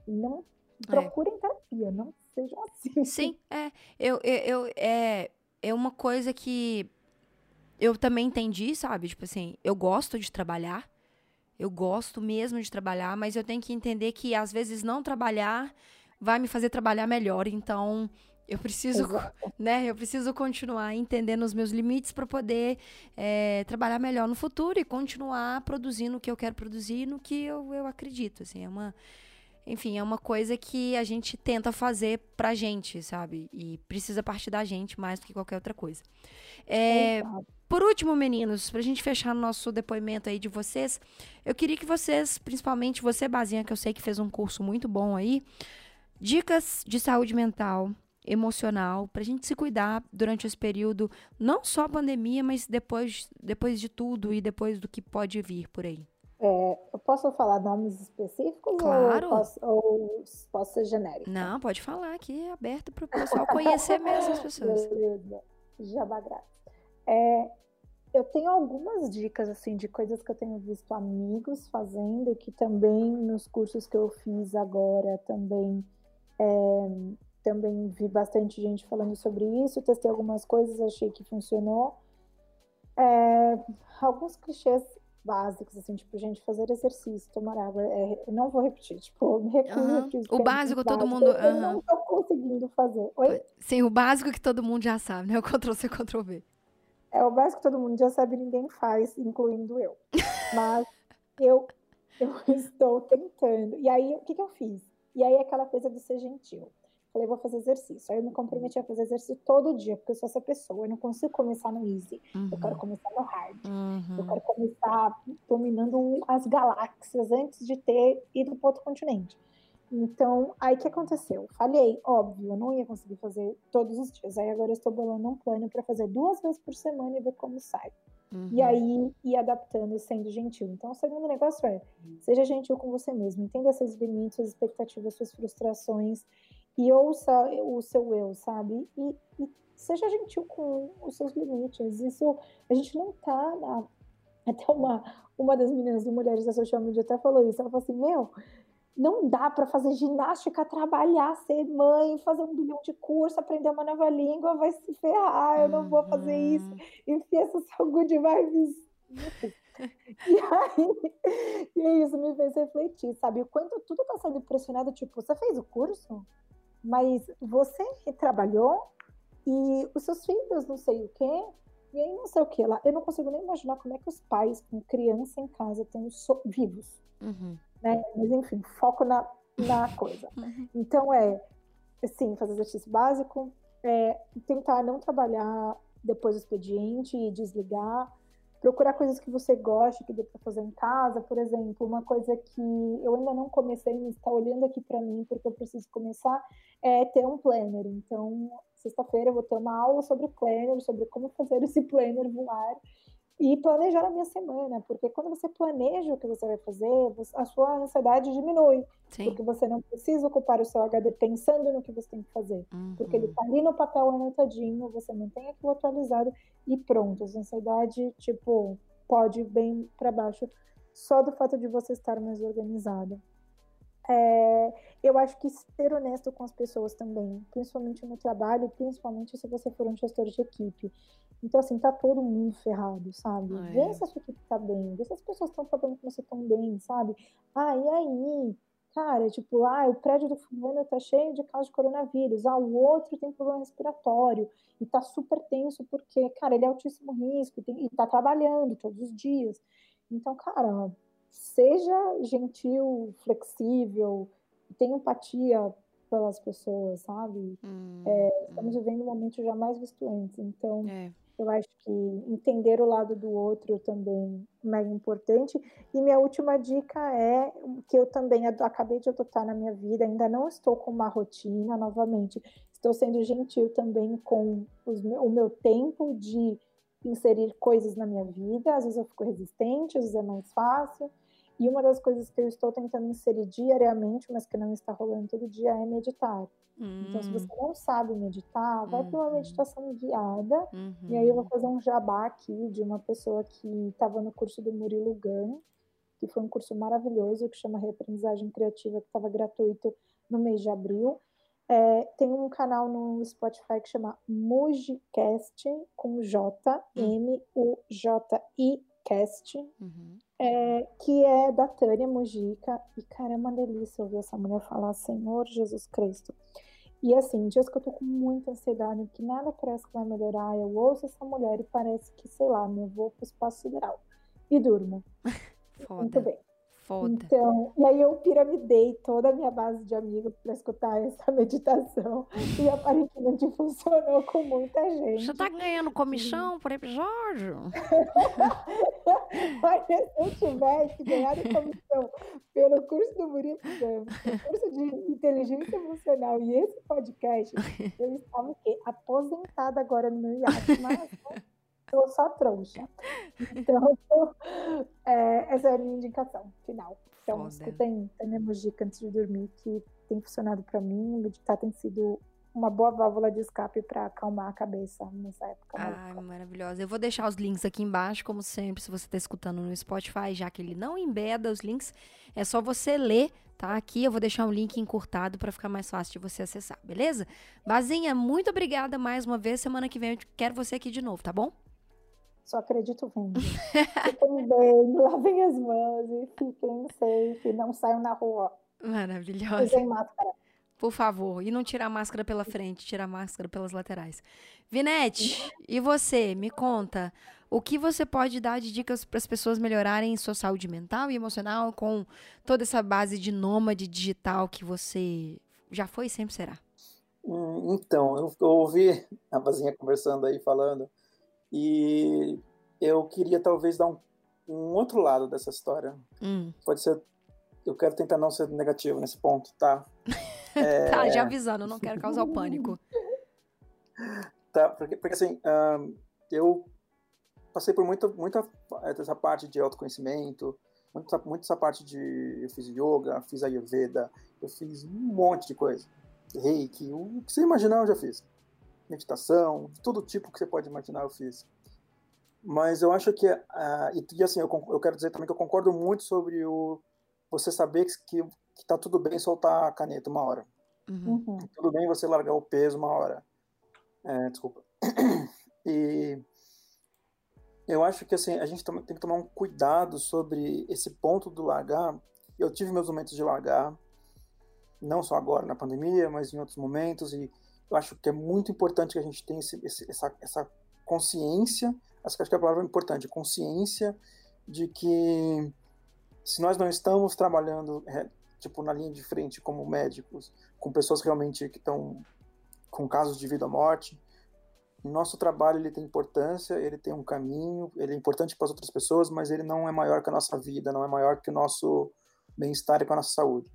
Não procurem é. terapia, não sejam assim. Sim, é. Eu, eu, eu, é, é uma coisa que eu também entendi, sabe? Tipo assim, eu gosto de trabalhar. Eu gosto mesmo de trabalhar, mas eu tenho que entender que às vezes não trabalhar vai me fazer trabalhar melhor. Então, eu preciso, Exato. né? Eu preciso continuar entendendo os meus limites para poder é, trabalhar melhor no futuro e continuar produzindo o que eu quero produzir no que eu, eu acredito. Assim, é uma, enfim, é uma coisa que a gente tenta fazer pra gente, sabe? E precisa partir da gente mais do que qualquer outra coisa. É, por último, meninos, pra gente fechar nosso depoimento aí de vocês, eu queria que vocês, principalmente você, Bazinha, que eu sei que fez um curso muito bom aí, dicas de saúde mental emocional, para a gente se cuidar durante esse período, não só a pandemia, mas depois, depois de tudo e depois do que pode vir por aí. É, eu posso falar nomes específicos claro. ou, posso, ou posso ser genérico? Não, pode falar aqui, é aberto para o pessoal conhecer mesmo as pessoas. Beleza, jabá É, eu tenho algumas dicas assim de coisas que eu tenho visto amigos fazendo, que também nos cursos que eu fiz agora também é, também vi bastante gente falando sobre isso, testei algumas coisas, achei que funcionou. É, alguns clichês básicos, assim, tipo, gente, fazer exercício, tomar água, é, não vou repetir, tipo, me recuso uhum. repetir. O básico todo mundo... Uhum. Eu não tô conseguindo fazer. Oi? Sim, o básico que todo mundo já sabe, né? O Ctrl-C, Ctrl-V. É, o básico que todo mundo já sabe ninguém faz, incluindo eu. Mas eu, eu estou tentando. E aí, o que, que eu fiz? E aí, aquela coisa de ser gentil. Falei, vou fazer exercício. Aí eu me comprometi a fazer exercício todo dia, porque eu sou essa pessoa. Eu não consigo começar no easy. Uhum. Eu quero começar no hard. Uhum. Eu quero começar dominando as galáxias antes de ter ido para outro continente. Então, aí que aconteceu? Falhei, óbvio, eu não ia conseguir fazer todos os dias. Aí agora eu estou bolando um plano para fazer duas vezes por semana e ver como sai. Uhum. E aí ir adaptando e sendo gentil. Então, o segundo negócio é: seja gentil com você mesmo, entenda seus limites, suas expectativas, suas frustrações e ouça o seu eu, sabe? E, e, seja gentil com os seus limites. Isso, a gente não tá na... Até uma, uma das meninas do Mulheres da Social Media até falou isso. Ela falou assim, meu, não dá para fazer ginástica, trabalhar, ser mãe, fazer um bilhão de curso, aprender uma nova língua, vai se ferrar, eu não vou fazer isso. Uhum. Enfia essa sua good vibes. e aí, e isso me fez refletir, sabe? O quanto tudo está sendo pressionado, tipo, você fez o curso, mas você trabalhou e os seus filhos não sei o quê, e aí não sei o que lá. Eu não consigo nem imaginar como é que os pais com criança em casa estão so vivos. Uhum né? Mas enfim, foco na, na coisa. Uhum. Então é, sim, fazer exercício básico, é, tentar não trabalhar depois do expediente e desligar, procurar coisas que você goste, que dê para fazer em casa, por exemplo, uma coisa que eu ainda não comecei, mas está olhando aqui para mim porque eu preciso começar, é ter um planner. Então, sexta-feira eu vou ter uma aula sobre planner, sobre como fazer esse planner voar e planejar a minha semana, porque quando você planeja o que você vai fazer, a sua ansiedade diminui, Sim. porque você não precisa ocupar o seu HD pensando no que você tem que fazer, uhum. porque ele está ali no papel anotadinho, você mantém aquilo atualizado e pronto, a ansiedade, tipo, pode ir bem para baixo só do fato de você estar mais organizado. É, eu acho que ser honesto com as pessoas também, principalmente no trabalho, principalmente se você for um gestor de equipe. Então, assim, tá todo mundo ferrado, sabe? Ah, é. Vê se a sua equipe tá bem, vê se as pessoas estão falando que você tão bem, sabe? Ah, e aí? Cara, tipo, ah, o prédio do fulano tá cheio de casos de coronavírus, ah, o outro tem problema respiratório e tá super tenso porque, cara, ele é altíssimo risco e, tem, e tá trabalhando todos os dias. Então, cara, seja gentil, flexível, tenha empatia pelas pessoas, sabe? Hum, é, estamos hum. vivendo um momento jamais visto antes, então é. eu acho que entender o lado do outro também é mega importante. E minha última dica é que eu também acabei de adotar na minha vida, ainda não estou com uma rotina novamente, estou sendo gentil também com os, o meu tempo de inserir coisas na minha vida, às vezes eu fico resistente, às vezes é mais fácil. E uma das coisas que eu estou tentando inserir diariamente, mas que não está rolando todo dia, é meditar. Uhum. Então, se você hum. não sabe meditar, vai uhum. para uma meditação guiada. Uhum. E aí eu vou fazer um jabá aqui de uma pessoa que estava no curso do Murilo Gun, que foi um curso maravilhoso, que chama Reaprendizagem Criativa, que estava gratuito no mês de abril. É, tem um canal no Spotify que chama Mujicast, com J, M-U-J-I Cast. Uhum é, que é da Tânia Mujica. E, cara, é uma delícia ouvir essa mulher falar Senhor Jesus Cristo. E assim, dias que eu tô com muita ansiedade, que nada parece que vai melhorar, eu ouço essa mulher e parece que, sei lá, me vou pro espaço sideral. E durmo. Foda. Muito bem. Foda. Então, e aí eu piramidei toda a minha base de amigos para escutar essa meditação e aparentemente funcionou com muita gente. Você tá ganhando comissão por episódio? Olha, se eu tivesse ganhado comissão pelo curso do Murilo Campos, curso de inteligência emocional e esse podcast, eu estava o quê? Aposentada agora no meu iate, mas sou só trouxa. Então, é, essa é a minha indicação final. Então, Foda. escutem Tânia Mojica antes de dormir, que tem funcionado para mim. Meditar tem sido uma boa válvula de escape para acalmar a cabeça nessa época. Ai, maravilhosa. Eu vou deixar os links aqui embaixo, como sempre, se você está escutando no Spotify, já que ele não embeda os links, é só você ler, tá? Aqui eu vou deixar um link encurtado para ficar mais fácil de você acessar, beleza? Bazinha, muito obrigada mais uma vez. Semana que vem eu quero você aqui de novo, tá bom? Só acredito vendo. fiquem bem, lavem as mãos e fiquem safe, não saiam na rua. Maravilhosa. Usem máscara. Por favor, e não tirar a máscara pela frente, tirar a máscara pelas laterais. Vinete, e você, me conta, o que você pode dar de dicas para as pessoas melhorarem sua saúde mental e emocional com toda essa base de nômade digital que você já foi e sempre será? Hum, então, eu ouvi a Vazinha conversando aí, falando e eu queria talvez dar um, um outro lado dessa história. Hum. Pode ser. Eu quero tentar não ser negativo nesse ponto, tá? é... tá, já avisando, não quero causar o pânico. tá, porque, porque assim, um, eu passei por muita, muita essa parte de autoconhecimento, muita, muita essa parte de. Eu fiz yoga, fiz ayurveda, eu fiz um monte de coisa. Reiki, o que você imaginar eu já fiz meditação, todo tipo que você pode imaginar eu fiz. Mas eu acho que, uh, e, e, assim, eu, eu quero dizer também que eu concordo muito sobre o você saber que, que tá tudo bem soltar a caneta uma hora. Uhum. uhum. Tudo bem você largar o peso uma hora. É, desculpa. E eu acho que assim, a gente tem que tomar um cuidado sobre esse ponto do largar. Eu tive meus momentos de largar, não só agora na pandemia, mas em outros momentos, e eu acho que é muito importante que a gente tenha esse, esse, essa, essa consciência, acho que a palavra é importante, consciência de que se nós não estamos trabalhando é, tipo na linha de frente como médicos, com pessoas realmente que estão com casos de vida ou morte, nosso trabalho ele tem importância, ele tem um caminho, ele é importante para as outras pessoas, mas ele não é maior que a nossa vida, não é maior que o nosso bem-estar e com a nossa saúde.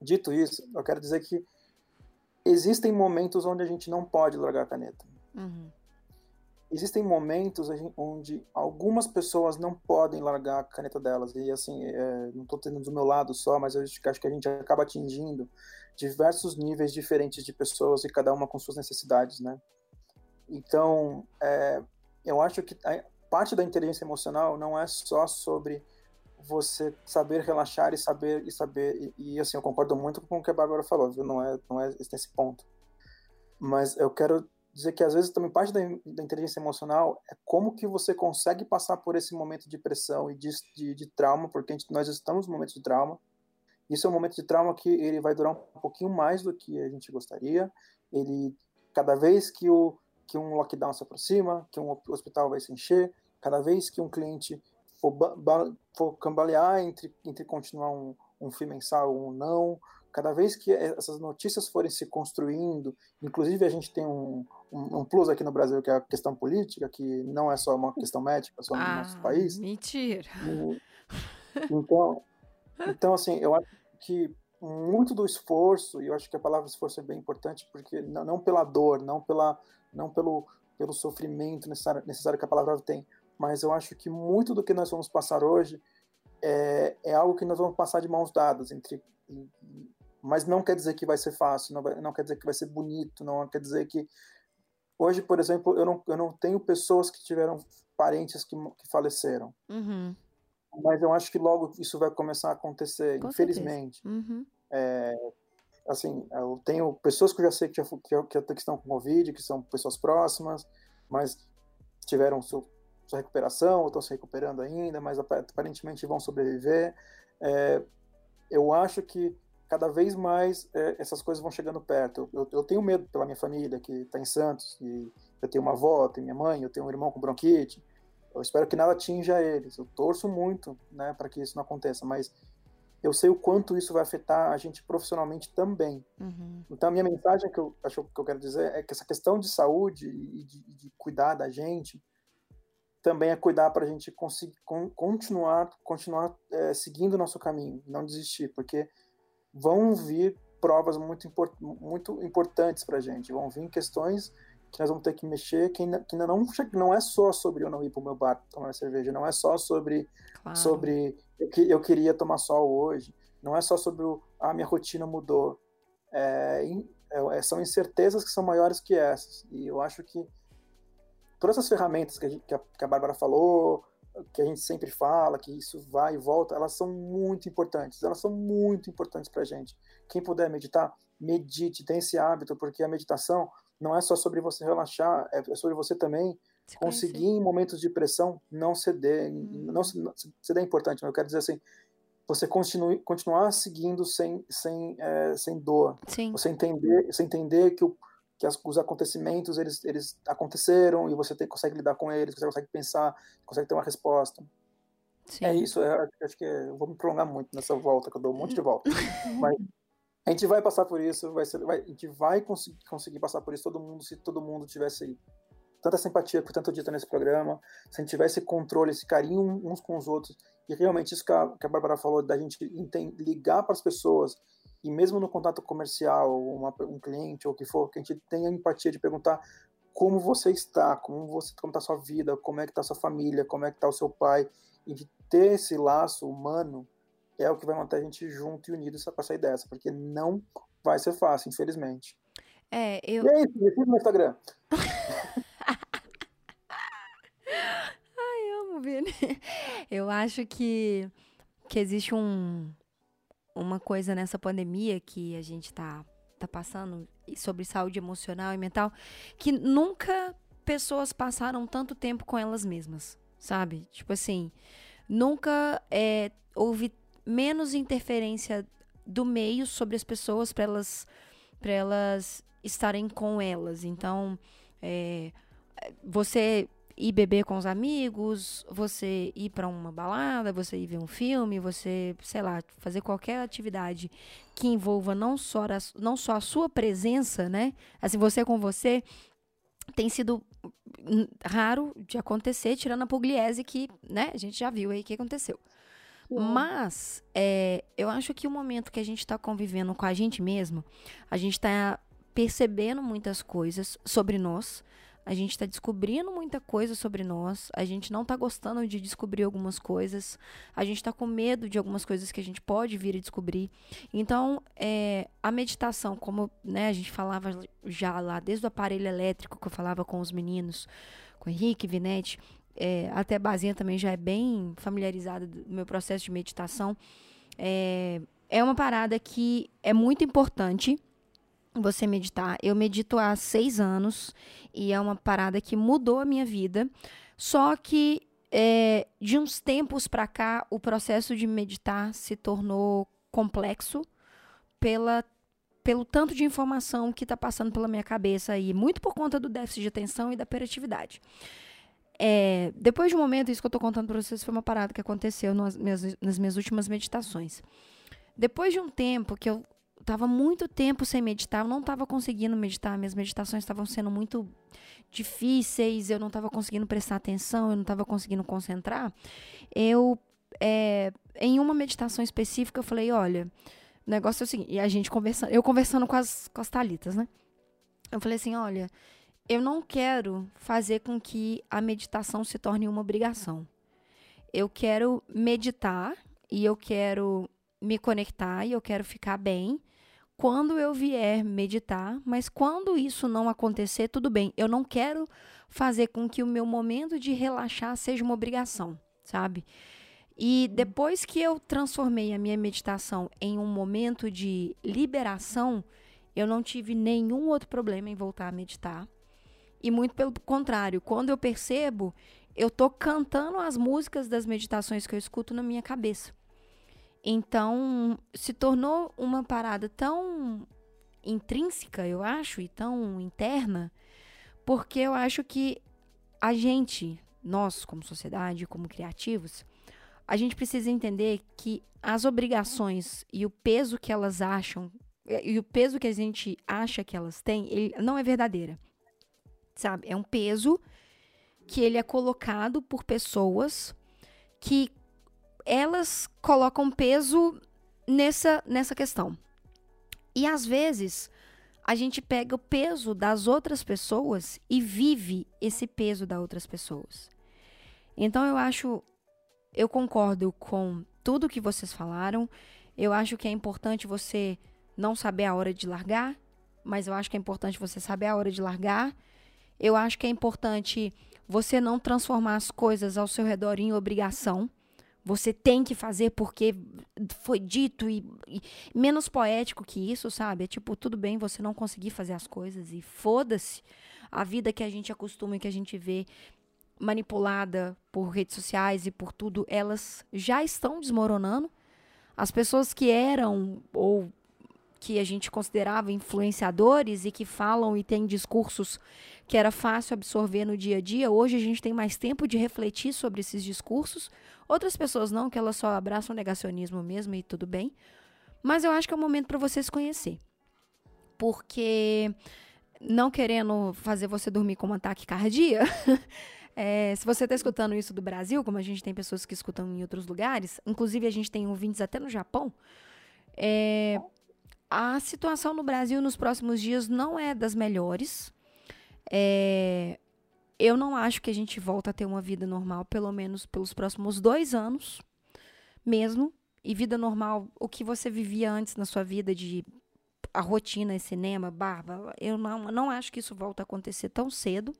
Dito isso, eu quero dizer que existem momentos onde a gente não pode largar a caneta. Uhum. Existem momentos onde algumas pessoas não podem largar a caneta delas. E assim, é, não estou tendo do meu lado só, mas eu acho que a gente acaba atingindo diversos níveis diferentes de pessoas e cada uma com suas necessidades, né? Então, é, eu acho que a parte da inteligência emocional não é só sobre você saber relaxar e saber e saber e, e, assim eu concordo muito com o que a Bárbara falou, viu? Não é não é esse ponto. Mas eu quero dizer que às vezes também parte da, da, inteligência emocional é como que você consegue passar por esse momento de pressão e de, de, de trauma, porque gente, nós estamos no momento de trauma. Isso é um momento de trauma que ele vai durar um pouquinho mais do que a gente gostaria. Ele, cada vez que, o, que um lockdown se aproxima, que um hospital vai se encher, cada vez que um cliente for, for cambalear entre, entre continuar um, um FII mensal ou não, cada vez que essas notícias forem se construindo, inclusive a gente tem um, um, um, plus aqui no Brasil que é a questão política, que não é só uma questão médica, só no ah, nosso país. Mentira. Então, então, assim, eu acho que muito do esforço, e eu acho que a palavra esforço é bem importante, porque não, não pela dor, não, pela, não pelo, pelo sofrimento necessário, necessário que a palavra tem, mas eu acho que muito do que nós vamos passar hoje é, é algo que nós vamos passar de mãos dadas entre mas não quer dizer que vai ser fácil, não, vai, não quer dizer que vai ser bonito, não quer dizer que hoje, por exemplo, eu não, eu não tenho pessoas que tiveram parentes que, que faleceram, uhum. mas eu acho que logo isso vai começar a acontecer, Com infelizmente. Uhum. É, assim, eu tenho pessoas que eu já sei que, já, que, que estão com Covid, que são pessoas próximas, mas tiveram seu, sua recuperação, ou estão se recuperando ainda, mas aparentemente vão sobreviver. É, eu acho que cada vez mais é, essas coisas vão chegando perto. Eu, eu, tenho medo pela minha família, que está em Santos, e eu tenho uma avó, tenho minha mãe, eu tenho um irmão com bronquite. Eu espero que nada atinja eles. Eu torço muito né, para que isso não aconteça, mas eu sei o quanto isso vai afetar a gente profissionalmente também. Uhum. Então, a minha mensagem que eu acho que eu quero dizer é que essa questão de saúde e de, de cuidar da gente também é cuidar para a gente conseguir continuar, continuar é, seguindo o nosso caminho, não desistir, porque vão vir provas muito, import, muito importantes para a gente, vão vir questões que nós vamos ter que mexer, que ainda, que ainda não, não é só sobre eu não ir para o meu bar tomar cerveja, não é só sobre, claro. sobre eu, que, eu queria tomar sol hoje, não é só sobre o, a minha rotina mudou. É, é, são incertezas que são maiores que essas. E eu acho que todas essas ferramentas que a, gente, que a, que a Bárbara falou, que a gente sempre fala, que isso vai e volta, elas são muito importantes. Elas são muito importantes para a gente. Quem puder meditar, medite, tem esse hábito, porque a meditação não é só sobre você relaxar, é sobre você também Se conseguir em momentos de pressão não ceder. Hum. Não, ceder é importante, mas eu quero dizer assim, você continue, continuar seguindo sem, sem, é, sem dor. Sim. Você entender, você entender que o que as, os acontecimentos eles, eles aconteceram e você tem, consegue lidar com eles, você consegue pensar, consegue ter uma resposta. Sim. É isso, é, acho que é, eu vou me prolongar muito nessa volta, que eu dou um monte de volta. Mas a gente vai passar por isso, vai ser, vai, a gente vai conseguir, conseguir passar por isso todo mundo, se todo mundo tivesse tanta simpatia por tanto dito nesse programa, se a gente tivesse controle, esse carinho uns com os outros, e realmente isso que a, que a Bárbara falou, da gente ligar para as pessoas e mesmo no contato comercial, uma, um cliente ou o que for, que a gente tenha empatia de perguntar como você está, como você como está a sua vida, como é que está a sua família, como é que está o seu pai, e de ter esse laço humano é o que vai manter a gente junto e unido para sair dessa, porque não vai ser fácil, infelizmente. É, eu... E é isso, me no Instagram. Ai, amo, Vini. Eu acho que, que existe um, uma coisa nessa pandemia que a gente tá, tá passando sobre saúde emocional e mental, que nunca pessoas passaram tanto tempo com elas mesmas, sabe? Tipo assim, nunca é, houve menos interferência do meio sobre as pessoas para elas, elas estarem com elas. Então, é, você ir beber com os amigos, você ir para uma balada, você ir ver um filme, você, sei lá, fazer qualquer atividade que envolva não só a, não só a sua presença, né? Assim, você com você tem sido raro de acontecer, tirando a pugliese que, né, a gente já viu aí o que aconteceu. Mas é, eu acho que o momento que a gente está convivendo com a gente mesmo, a gente está percebendo muitas coisas sobre nós, a gente está descobrindo muita coisa sobre nós, a gente não está gostando de descobrir algumas coisas, a gente está com medo de algumas coisas que a gente pode vir a descobrir. Então, é, a meditação, como né, a gente falava já lá, desde o aparelho elétrico que eu falava com os meninos, com Henrique, Vinete, é, até a Bazinha também já é bem familiarizada do meu processo de meditação. É, é uma parada que é muito importante você meditar. Eu medito há seis anos e é uma parada que mudou a minha vida. Só que é, de uns tempos para cá, o processo de meditar se tornou complexo pela, pelo tanto de informação que está passando pela minha cabeça e muito por conta do déficit de atenção e da hiperatividade. É, depois de um momento, isso que eu estou contando para vocês foi uma parada que aconteceu nas minhas, nas minhas últimas meditações. Depois de um tempo que eu estava muito tempo sem meditar, eu não estava conseguindo meditar, minhas meditações estavam sendo muito difíceis, eu não estava conseguindo prestar atenção, eu não estava conseguindo concentrar. Eu, é, em uma meditação específica, eu falei: olha, o negócio é o seguinte, e a gente conversando, eu conversando com as, com as talitas, né? Eu falei assim: olha, eu não quero fazer com que a meditação se torne uma obrigação. Eu quero meditar e eu quero me conectar e eu quero ficar bem quando eu vier meditar, mas quando isso não acontecer, tudo bem. Eu não quero fazer com que o meu momento de relaxar seja uma obrigação, sabe? E depois que eu transformei a minha meditação em um momento de liberação, eu não tive nenhum outro problema em voltar a meditar. E muito pelo contrário, quando eu percebo, eu tô cantando as músicas das meditações que eu escuto na minha cabeça. Então, se tornou uma parada tão intrínseca, eu acho, e tão interna, porque eu acho que a gente, nós como sociedade, como criativos, a gente precisa entender que as obrigações e o peso que elas acham, e o peso que a gente acha que elas têm, ele não é verdadeira. Sabe? É um peso que ele é colocado por pessoas que elas colocam peso nessa, nessa questão. E às vezes a gente pega o peso das outras pessoas e vive esse peso das outras pessoas. Então eu acho, eu concordo com tudo que vocês falaram. Eu acho que é importante você não saber a hora de largar, mas eu acho que é importante você saber a hora de largar. Eu acho que é importante você não transformar as coisas ao seu redor em obrigação. Você tem que fazer porque foi dito e, e, menos poético que isso, sabe? É tipo, tudo bem você não conseguir fazer as coisas e foda-se a vida que a gente acostuma e que a gente vê manipulada por redes sociais e por tudo, elas já estão desmoronando. As pessoas que eram ou que a gente considerava influenciadores e que falam e têm discursos que era fácil absorver no dia a dia, hoje a gente tem mais tempo de refletir sobre esses discursos. Outras pessoas não, que elas só abraçam negacionismo mesmo e tudo bem. Mas eu acho que é o momento para você se conhecer. Porque não querendo fazer você dormir com um ataque cardíaco, é, se você está escutando isso do Brasil, como a gente tem pessoas que escutam em outros lugares, inclusive a gente tem ouvintes até no Japão, é, a situação no Brasil nos próximos dias não é das melhores. É, eu não acho que a gente volta a ter uma vida normal, pelo menos pelos próximos dois anos, mesmo. E vida normal, o que você vivia antes na sua vida de a rotina, cinema, barba, eu não, não acho que isso volta a acontecer tão cedo.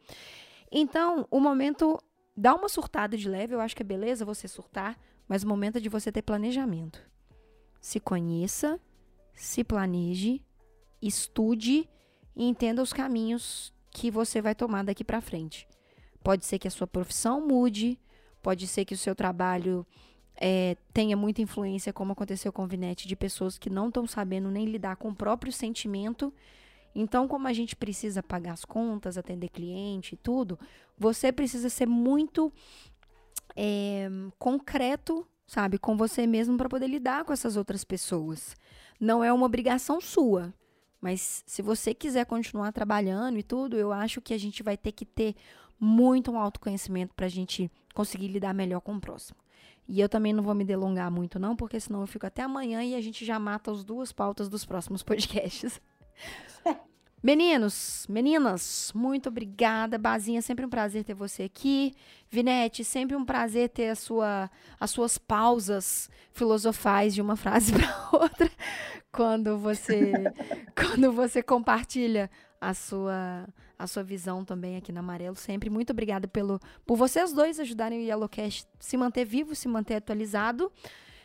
Então, o momento dá uma surtada de leve, eu acho que é beleza você surtar, mas o momento é de você ter planejamento. se conheça, se planeje, estude e entenda os caminhos que você vai tomar daqui para frente. Pode ser que a sua profissão mude, pode ser que o seu trabalho é, tenha muita influência, como aconteceu com o Vinete, de pessoas que não estão sabendo nem lidar com o próprio sentimento. Então, como a gente precisa pagar as contas, atender cliente e tudo, você precisa ser muito é, concreto, sabe, com você mesmo para poder lidar com essas outras pessoas. Não é uma obrigação sua. Mas se você quiser continuar trabalhando e tudo, eu acho que a gente vai ter que ter muito um autoconhecimento para a gente conseguir lidar melhor com o próximo. E eu também não vou me delongar muito, não, porque senão eu fico até amanhã e a gente já mata as duas pautas dos próximos podcasts. Meninos, meninas, muito obrigada. Bazinha, sempre um prazer ter você aqui. Vinete, sempre um prazer ter a sua, as suas pausas filosofais de uma frase para outra quando você quando você compartilha a sua a sua visão também aqui na Amarelo. Sempre muito obrigada pelo por vocês dois ajudarem o Yellowcast se manter vivo, se manter atualizado.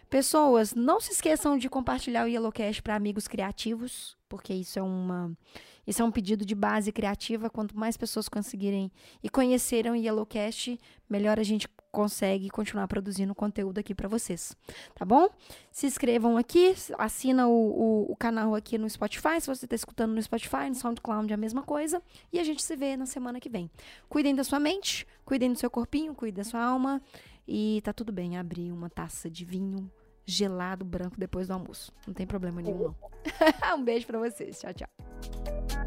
Pessoas, não se esqueçam de compartilhar o Yellowcast para amigos criativos, porque isso é uma isso é um pedido de base criativa. Quanto mais pessoas conseguirem e conheceram Yellowcast, melhor a gente consegue continuar produzindo conteúdo aqui para vocês. Tá bom? Se inscrevam aqui, assina o, o, o canal aqui no Spotify. Se você está escutando no Spotify, no SoundCloud é a mesma coisa. E a gente se vê na semana que vem. Cuidem da sua mente, cuidem do seu corpinho, cuidem da sua alma. E tá tudo bem abrir uma taça de vinho gelado branco depois do almoço. Não tem problema nenhum, não. um beijo para vocês. Tchau, tchau.